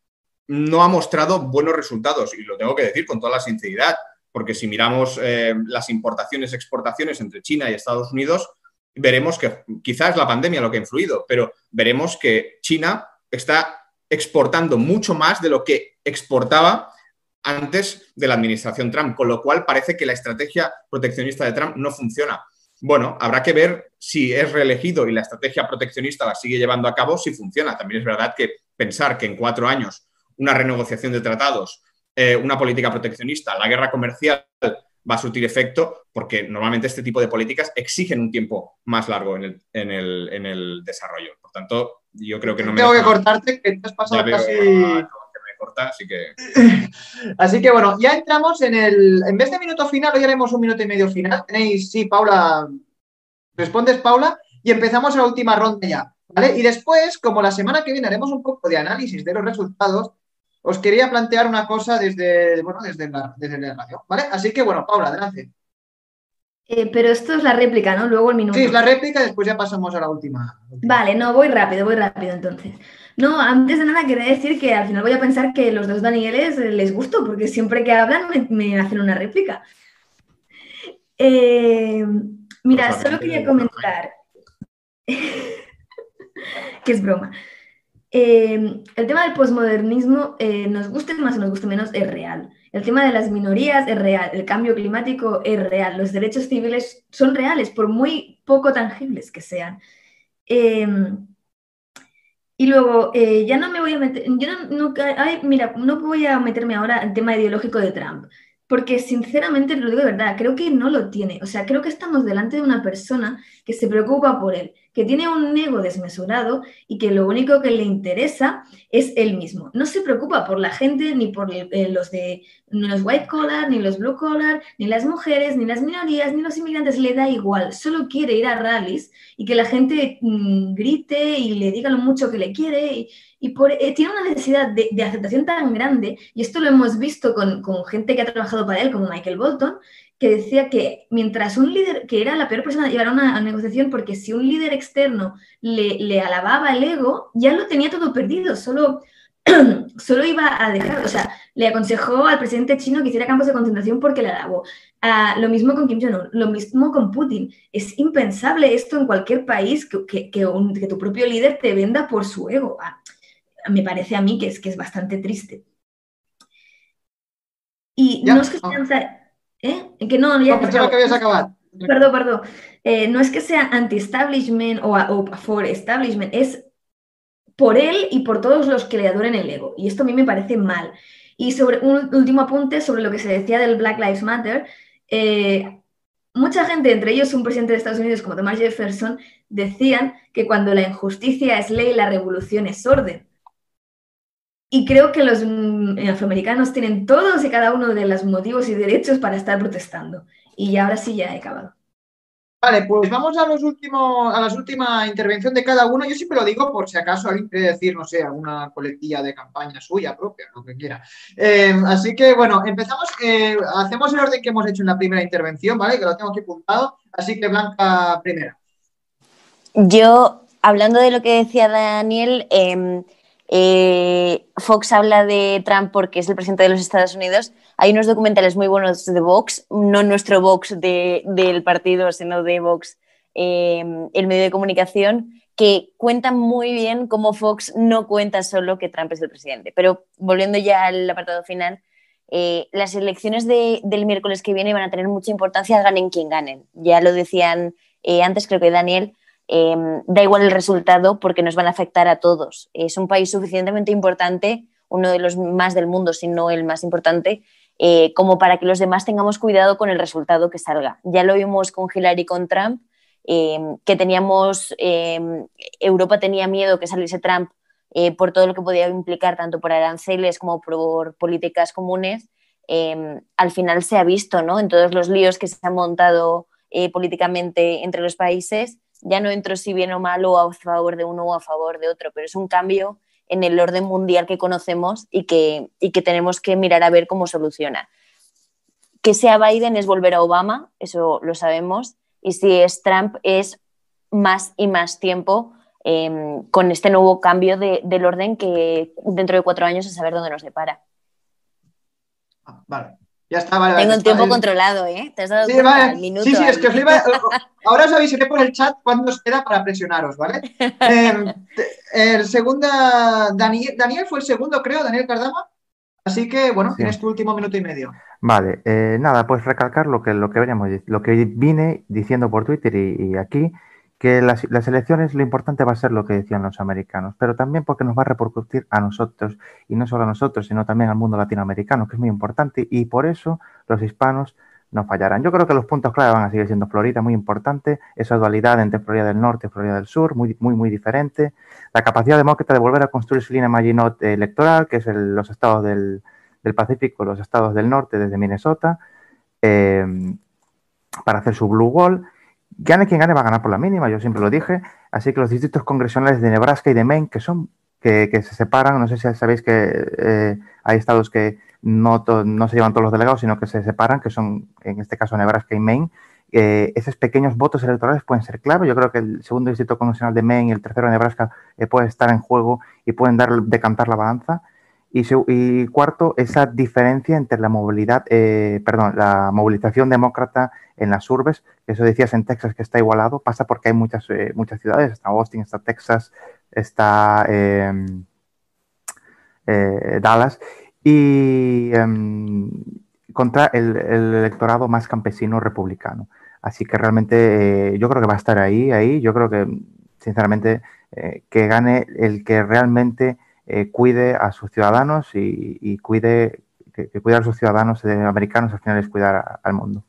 no ha mostrado buenos resultados, y lo tengo que decir con toda la sinceridad, porque si miramos eh, las importaciones, exportaciones entre China y Estados Unidos, veremos que quizás la pandemia lo que ha influido, pero veremos que China está exportando mucho más de lo que exportaba antes de la administración Trump, con lo cual parece que la estrategia proteccionista de Trump no funciona. Bueno, habrá que ver si es reelegido y la estrategia proteccionista la sigue llevando a cabo, si funciona. También es verdad que pensar que en cuatro años una renegociación de tratados, eh, una política proteccionista, la guerra comercial va a surtir efecto, porque normalmente este tipo de políticas exigen un tiempo más largo en el, desarrollo. Por tanto, yo creo que no me... Tengo que cortarte, que te has pasado casi así que... (laughs) así que bueno, ya entramos en el... En vez de minuto final, hoy haremos un minuto y medio final. Tenéis, sí, Paula, respondes, Paula, y empezamos la última ronda ya, ¿vale? Y después, como la semana que viene haremos un poco de análisis de los resultados, os quería plantear una cosa desde, bueno, desde la, desde radio, ¿vale? Así que bueno, Paula, adelante. Eh, pero esto es la réplica, ¿no? Luego el minuto. Sí, es la réplica, después ya pasamos a la última. Vale, no, voy rápido, voy rápido entonces. No, antes de nada quería decir que al final voy a pensar que los dos Danieles les gusto, porque siempre que hablan me, hacen una réplica. Eh, mira, pues solo quería comentar, (laughs) que es broma. Eh, el tema del posmodernismo, eh, nos guste más o nos guste menos, es real. El tema de las minorías es real, el cambio climático es real, los derechos civiles son reales, por muy poco tangibles que sean. Y luego, eh, ya no me voy a meter, yo no, mira, no voy a meterme ahora al tema ideológico de Trump, porque sinceramente, lo digo de verdad, creo que no lo tiene. O sea, creo que estamos delante de una persona que se preocupa por él, que tiene un ego desmesurado y que lo único que le interesa es él mismo. No se preocupa por la gente, ni por eh, los de los white collar, ni los blue collar, ni las mujeres, ni las minorías, ni los inmigrantes, le da igual. Solo quiere ir a rallies y que la gente mm, grite y le diga lo mucho que le quiere. Y, por, eh, tiene una necesidad de, aceptación tan grande, y esto lo hemos visto con, con gente que ha trabajado para él, como Michael Bolton, que decía que mientras un líder, que era la peor persona de llevar una negociación, porque si un líder externo le, alababa el ego, ya lo tenía todo perdido, solo, (clears throat) solo iba a dejar, o sea, le aconsejó al presidente chino que hiciera campos de concentración porque le alabó. Ah, lo mismo con Kim Jong-un, lo mismo con Putin. Es impensable esto en cualquier país que, que, tu propio líder te venda por su ego. Ah, me parece a mí que es, que es bastante triste. Y no es que ¿Eh? Que no, ya. que acabar. Perdón, perdón. Eh, no es que sea anti-establishment o, o for establishment, es por él y por todos los que le adoren el ego. Y esto a mí me parece mal. Y sobre un último apunte sobre lo que se decía del Black Lives Matter. Eh, mucha gente, entre ellos un presidente de Estados Unidos como Thomas Jefferson, decían que cuando la injusticia es ley, la revolución es orden. Y creo que los mm, afroamericanos tienen todos y cada uno de los motivos y derechos para estar protestando. Y ahora sí ya he acabado. Vale, pues vamos a los últimos, a la última intervención de cada uno. Yo siempre lo digo por si acaso alguien quiere decir, no sé, alguna colectilla de campaña suya propia, lo que quiera. Eh, así que bueno, empezamos, eh, hacemos el orden que hemos hecho en la primera intervención, ¿vale? Que lo tengo aquí apuntado. Así que Blanca, primera. Yo, hablando de lo que decía Daniel, em, eh, Fox habla de Trump porque es el presidente de los Estados Unidos hay unos documentales muy buenos de Vox, no nuestro Vox del partido, sino de Vox, em, el medio de comunicación, que cuentan muy bien cómo Fox no cuenta solo que Trump es el presidente. Pero volviendo ya al apartado final, eh, las elecciones del miércoles que viene van a tener mucha importancia, ganen quien ganen. Ya lo decían eh, antes, creo que Daniel, em, da igual el resultado porque nos van a afectar a todos. Es un país suficientemente importante, uno de los más del mundo, si no el más importante, eh, como para que los demás tengamos cuidado con el resultado que salga. Ya lo vimos con Hillary con Trump, eh, que teníamos, eh, Europa tenía miedo que saliese Trump por todo lo que podía implicar tanto por aranceles como por políticas comunes. al final se ha visto ¿no? en todos los líos que se han montado políticamente entre los países, ya no entro si bien o mal o a favor de uno o a favor de otro, pero es un cambio en el orden mundial que conocemos y que, que tenemos que mirar a ver cómo soluciona. Que sea Biden es volver a Obama, eso lo sabemos, y si es Trump es más y más tiempo em, con este nuevo cambio del orden que dentro de cuatro años a saber dónde nos depara. Ah, vale. Ya está, vale. Tengo el tiempo controlado, ¿eh? ¿Te has dado sí, vale. sí, sí, es que os iba... (laughs) Ahora os avisaré por el chat cuándo os queda para presionaros, ¿vale? Em, el segunda, Daniel, Daniel fue el segundo, creo, Daniel Cardama. Así que, bueno, tienes tu último minuto y medio. Vale, eh, nada, pues recalcar lo que, lo que veníamos, lo que vine diciendo por Twitter y aquí, que las, elecciones lo importante va a ser lo que decían los americanos, pero también porque nos va a repercutir a nosotros, y no solo a nosotros, sino también al mundo latinoamericano, que es muy importante, y por eso los hispanos no fallarán. Yo creo que los puntos clave van a seguir siendo Florida, muy importante, esa dualidad entre Florida del Norte y Florida del Sur, muy, muy, muy diferente, la capacidad demócrata de volver a construir su línea Maginot electoral, que es los estados del, Pacífico, los estados del norte desde Minnesota, eh, para hacer su Blue Wall, gane quien gane va a ganar por la mínima, yo siempre lo dije. Así que los distritos congresionales de Nebraska y de Maine, que son que, se separan, no sé si sabéis que eh, hay estados que no, se llevan todos los delegados, sino que se separan, que son en este caso Nebraska y Maine. Eh, esos pequeños votos electorales pueden ser clave. Yo creo que el segundo distrito congresional de Maine y el tercero de Nebraska eh, pueden estar en juego y pueden dar, decantar la balanza. Y, cuarto, esa diferencia entre la movilidad, eh, perdón, la movilización demócrata en las urbes, eso decías en Texas que está igualado, pasa porque hay muchas, eh, muchas ciudades, está Austin, está Texas, está em, eh, Dallas, y em, contra el, electorado más campesino republicano. Así que realmente yo creo que va a estar ahí, ahí, yo creo que sinceramente que gane el que realmente eh, cuide a sus ciudadanos y, cuide que, cuide a sus ciudadanos americanos, al final es cuidar al mundo.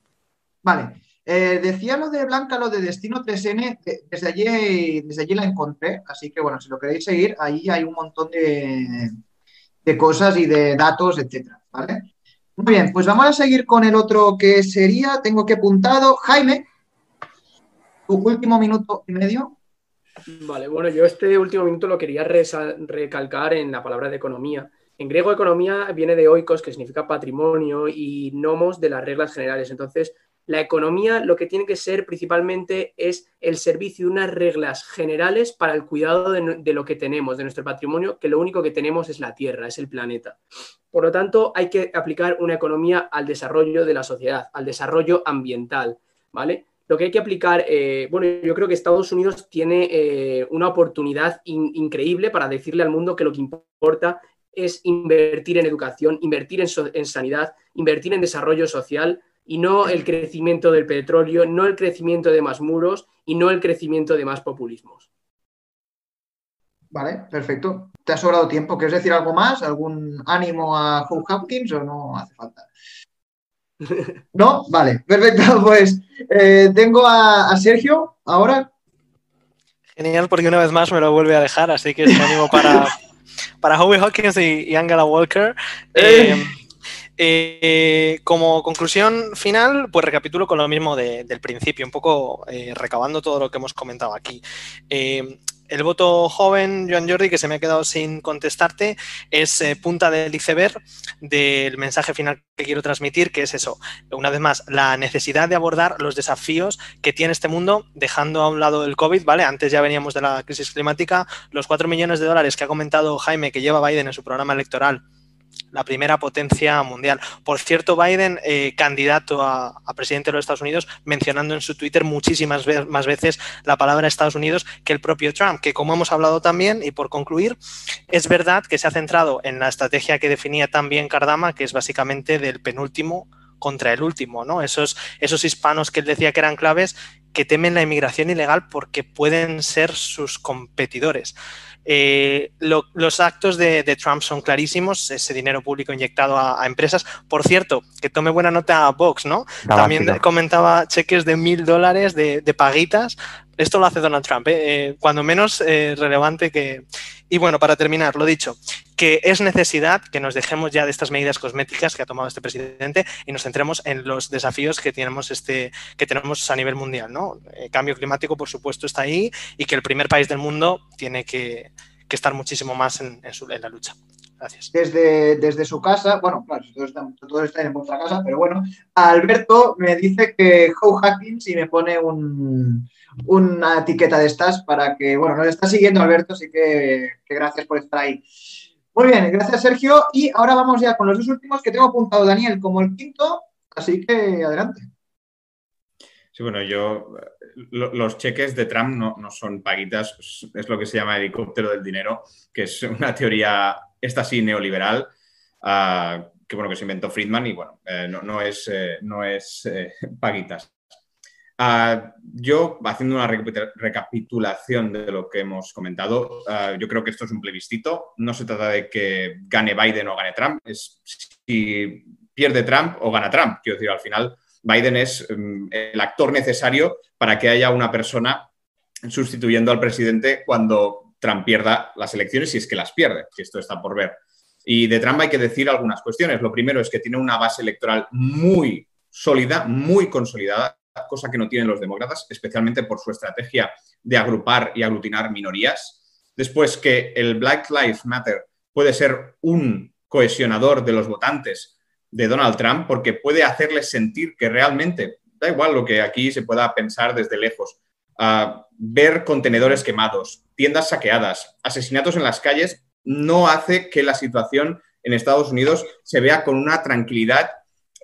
Vale. Eh, decía lo de Blanca, lo de Destino 3N, desde allí, desde allí la encontré, así que bueno, si lo queréis seguir, ahí hay un montón de, de cosas y de datos, etcétera, ¿vale? Muy bien, pues vamos a seguir con el otro que sería, tengo que apuntado, Jaime, tu último minuto y medio. Vale, bueno, yo este último minuto lo quería recalcar en la palabra de economía. En griego economía viene de oikos, que significa patrimonio, y nomos de las reglas generales. Entonces, la economía lo que tiene que ser principalmente es el servicio de unas reglas generales para el cuidado de, de, lo que tenemos, de nuestro patrimonio, que lo único que tenemos es la Tierra, es el planeta. Por lo tanto, hay que aplicar una economía al desarrollo de la sociedad, al desarrollo ambiental, ¿vale? Lo que hay que aplicar, eh, bueno, yo creo que Estados Unidos tiene eh, una oportunidad increíble para decirle al mundo que lo que importa es invertir en educación, invertir en, sanidad, invertir en desarrollo social y no el crecimiento del petróleo, no el crecimiento de más muros y no el crecimiento de más populismos. Vale, perfecto. ¿Te ha sobrado tiempo? ¿Quieres decir algo más? ¿Algún ánimo a Hugh Hopkins o no hace falta? (laughs) ¿No? Vale, perfecto. (laughs) Pues eh, tengo a, Sergio ahora. Genial, porque una vez más me lo vuelve a dejar, así que es ánimo para, (laughs) para Howie Hawkins y, Angela Walker. Eh. Eh, como conclusión final, pues recapitulo con lo mismo del principio, un poco recabando todo lo que hemos comentado aquí el voto joven, Joan Jordi, que se me ha quedado sin contestarte, es eh, punta del iceberg del mensaje final que quiero transmitir, que es eso, una vez más, la necesidad de abordar los desafíos que tiene este mundo, dejando a un lado el COVID, ¿vale? Antes ya veníamos de la crisis climática, los cuatro millones de dólares que ha comentado Jaime que lleva Biden en su programa electoral la primera potencia mundial. Por cierto, Biden, eh, candidato a, presidente de los Estados Unidos, mencionando en su Twitter muchísimas más veces la palabra Estados Unidos que el propio Trump, que como hemos hablado también, y por concluir, es verdad que se ha centrado en la estrategia que definía también Cardama, que es básicamente del penúltimo contra el último, ¿no? Esos, esos hispanos que él decía que eran claves, que temen la inmigración ilegal porque pueden ser sus competidores. Eh, los actos de, Trump son clarísimos, ese dinero público inyectado a, empresas. Por cierto, que tome buena nota a Vox, ¿no? También comentaba cheques de mil dólares de, paguitas. Esto lo hace Donald Trump, ¿eh? Eh, cuando menos relevante que... Y bueno, para terminar, lo dicho, que es necesidad que nos dejemos ya de estas medidas cosméticas que ha tomado este presidente y nos centremos en los desafíos que tenemos, este, que tenemos a nivel mundial. ¿no? El cambio climático, por supuesto, está ahí y que el primer país del mundo tiene que, estar muchísimo más en, la lucha. Gracias. Desde, desde su casa, bueno, claro, todos están, en vuestra casa, pero bueno, Alberto me dice que How Hacking si me pone una etiqueta de estas para que, bueno, nos está siguiendo Alberto, así que, gracias por estar ahí. Muy bien, gracias Sergio. Y ahora vamos ya con los dos últimos que tengo apuntado Daniel como el quinto, así que adelante. Sí, bueno, yo, los cheques de Trump no, son paguitas, es lo que se llama helicóptero del dinero, que es una teoría, esta sí, neoliberal, ah, que bueno, que se inventó Friedman y bueno, eh, no, es, eh, no es eh, paguitas. Ah, yo, haciendo una recapitulación de lo que hemos comentado, ah, yo creo que esto es un plebiscito. No se trata de que gane Biden o gane Trump, es si pierde Trump o gana Trump. Quiero decir, al final, Biden es mm, el actor necesario para que haya una persona sustituyendo al presidente cuando Trump pierda las elecciones, si es que las pierde, que esto está por ver. Y de Trump hay que decir algunas cuestiones. Lo primero es que tiene una base electoral muy sólida, muy consolidada cosa que no tienen los demócratas, especialmente por su estrategia de agrupar y aglutinar minorías. Después que el Black Lives Matter puede ser un cohesionador de los votantes de Donald Trump porque puede hacerles sentir que realmente, da igual lo que aquí se pueda pensar desde lejos, ver contenedores quemados, tiendas saqueadas, asesinatos en las calles, no hace que la situación en Estados Unidos se vea con una tranquilidad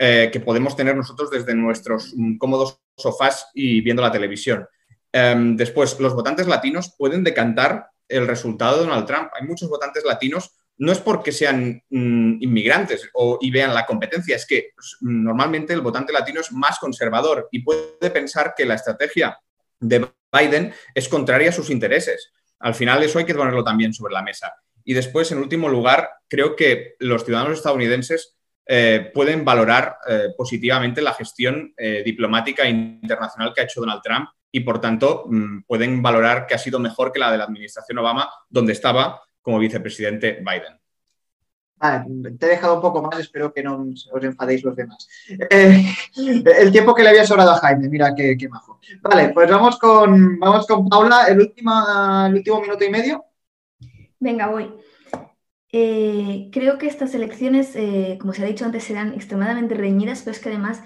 eh, que podemos tener nosotros desde nuestros mm, cómodos sofás y viendo la televisión. Em, después, los votantes latinos pueden decantar el resultado de Donald Trump. Hay muchos votantes latinos, no es porque sean mm, inmigrantes o, y vean la competencia, es que pues, normalmente el votante latino es más conservador y puede pensar que la estrategia de Biden es contraria a sus intereses. Al final eso hay que ponerlo también sobre la mesa. Y después, en último lugar, creo que los ciudadanos estadounidenses eh, pueden valorar eh, positivamente la gestión eh, diplomática internacional que ha hecho Donald Trump y, por tanto, mm, pueden valorar que ha sido mejor que la de la administración Obama, donde estaba como vicepresidente Biden. Vale, te he dejado un poco más, espero que no os enfadéis los demás. el tiempo que le había sobrado a Jaime, mira qué, majo. Vale, pues vamos con, vamos con Paula, el último, el último minuto y medio. Venga, voy. Eh, creo que estas elecciones, eh, como se ha dicho antes, serán extremadamente reñidas, pero es que además,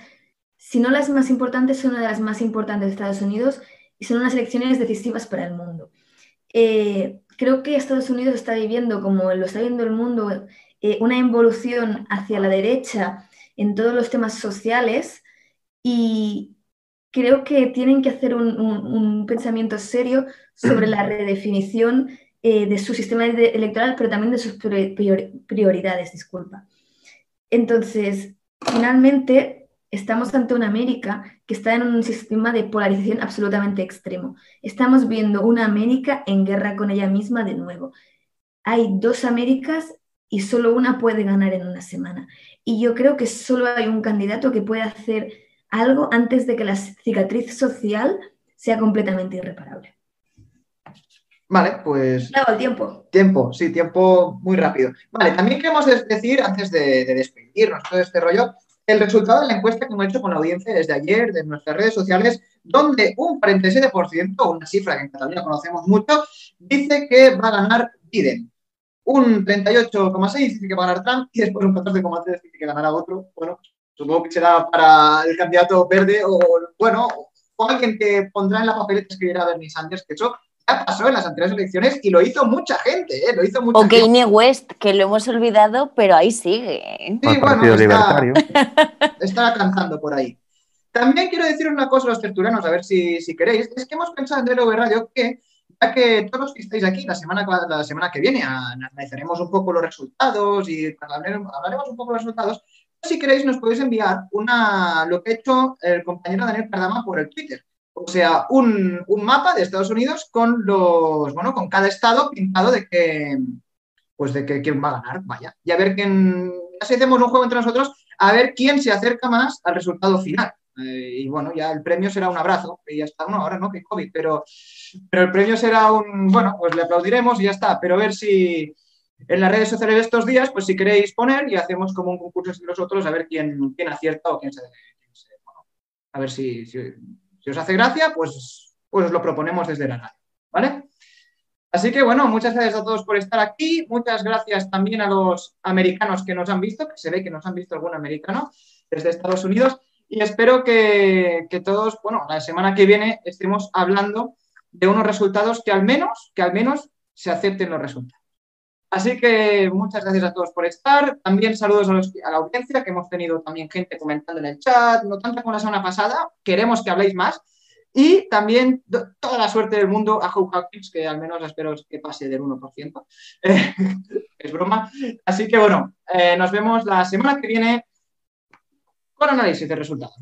si no las más importantes, son una de las más importantes de Estados Unidos y son unas elecciones decisivas para el mundo. Eh, creo que Estados Unidos está viviendo, como lo está viendo el mundo, una involución hacia la derecha en todos los temas sociales y creo que tienen que hacer un pensamiento serio sobre la redefinición eh, de su sistema electoral, pero también de sus prioridades, disculpa. Entonces, finalmente, estamos ante una América que está en un sistema de polarización absolutamente extremo. Estamos viendo una América en guerra con ella misma de nuevo. Hay dos Américas y solo una puede ganar en una semana. Y yo creo que solo hay un candidato que puede hacer algo antes de que la cicatriz social sea completamente irreparable. Vale, pues. Dado el tiempo. Tiempo, sí, tiempo muy rápido. Vale, también queremos decir, antes de, de despedirnos todo este rollo, el resultado de la encuesta que hemos hecho con la audiencia desde ayer, de nuestras redes sociales, donde un 47%, una cifra que en Cataluña conocemos mucho, dice que va a ganar Biden. Un 38,6% dice que va a ganar Trump y después un 14,3% dice que ganará otro. Bueno, supongo que será para el candidato verde o, bueno, o alguien que pondrá en la papeleta escribirá Bernie Sanders, que eso ya pasó en las anteriores elecciones y lo hizo mucha gente, ¿eh? Lo hizo mucha O gente. Kanye West, que lo hemos olvidado, pero ahí sigue. Sí, Al bueno, está, Libertario. (laughs) está alcanzando por ahí. También quiero decir una cosa a los tertulianos, a ver si, si queréis. Es que hemos pensado en DLV Radio que, ya que todos los que estáis aquí la semana, la semana que viene analizaremos un poco los resultados y hablaremos, hablaremos un poco de los resultados, si queréis nos podéis enviar una, lo que ha hecho el compañero Daniel Cardama por el Twitter. O sea, un, un, mapa de Estados Unidos con los, bueno, con cada estado pintado de que, pues de que quién va a ganar, vaya. Y a ver quién, así hacemos un juego entre nosotros, a ver quién se acerca más al resultado final. Eh, y bueno, ya el premio será un abrazo, y ya está, no, ahora no, que COVID, pero, pero el premio será un, bueno, pues le aplaudiremos y ya está, pero a ver si en las redes sociales de estos días, pues si queréis poner y hacemos como un concurso entre nosotros a ver quién, quién acierta o quién se, a ver si, si si os hace gracia, pues, pues os lo proponemos desde la radio, ¿vale? Así que bueno, muchas gracias a todos por estar aquí. Muchas gracias también a los americanos que nos han visto, que se ve que nos han visto algún americano desde Estados Unidos. Y espero que, que todos, bueno, la semana que viene estemos hablando de unos resultados que al menos, que al menos se acepten los resultados. Así que muchas gracias a todos por estar. También saludos a, los, a, la audiencia, que hemos tenido también gente comentando en el chat, no tanto como la semana pasada. Queremos que habléis más. Y también toda la suerte del mundo a Hope Hawkins, que al menos espero que pase del 1%. Eh, (laughs) es broma. Así que bueno, eh, nos vemos la semana que viene con análisis de resultados.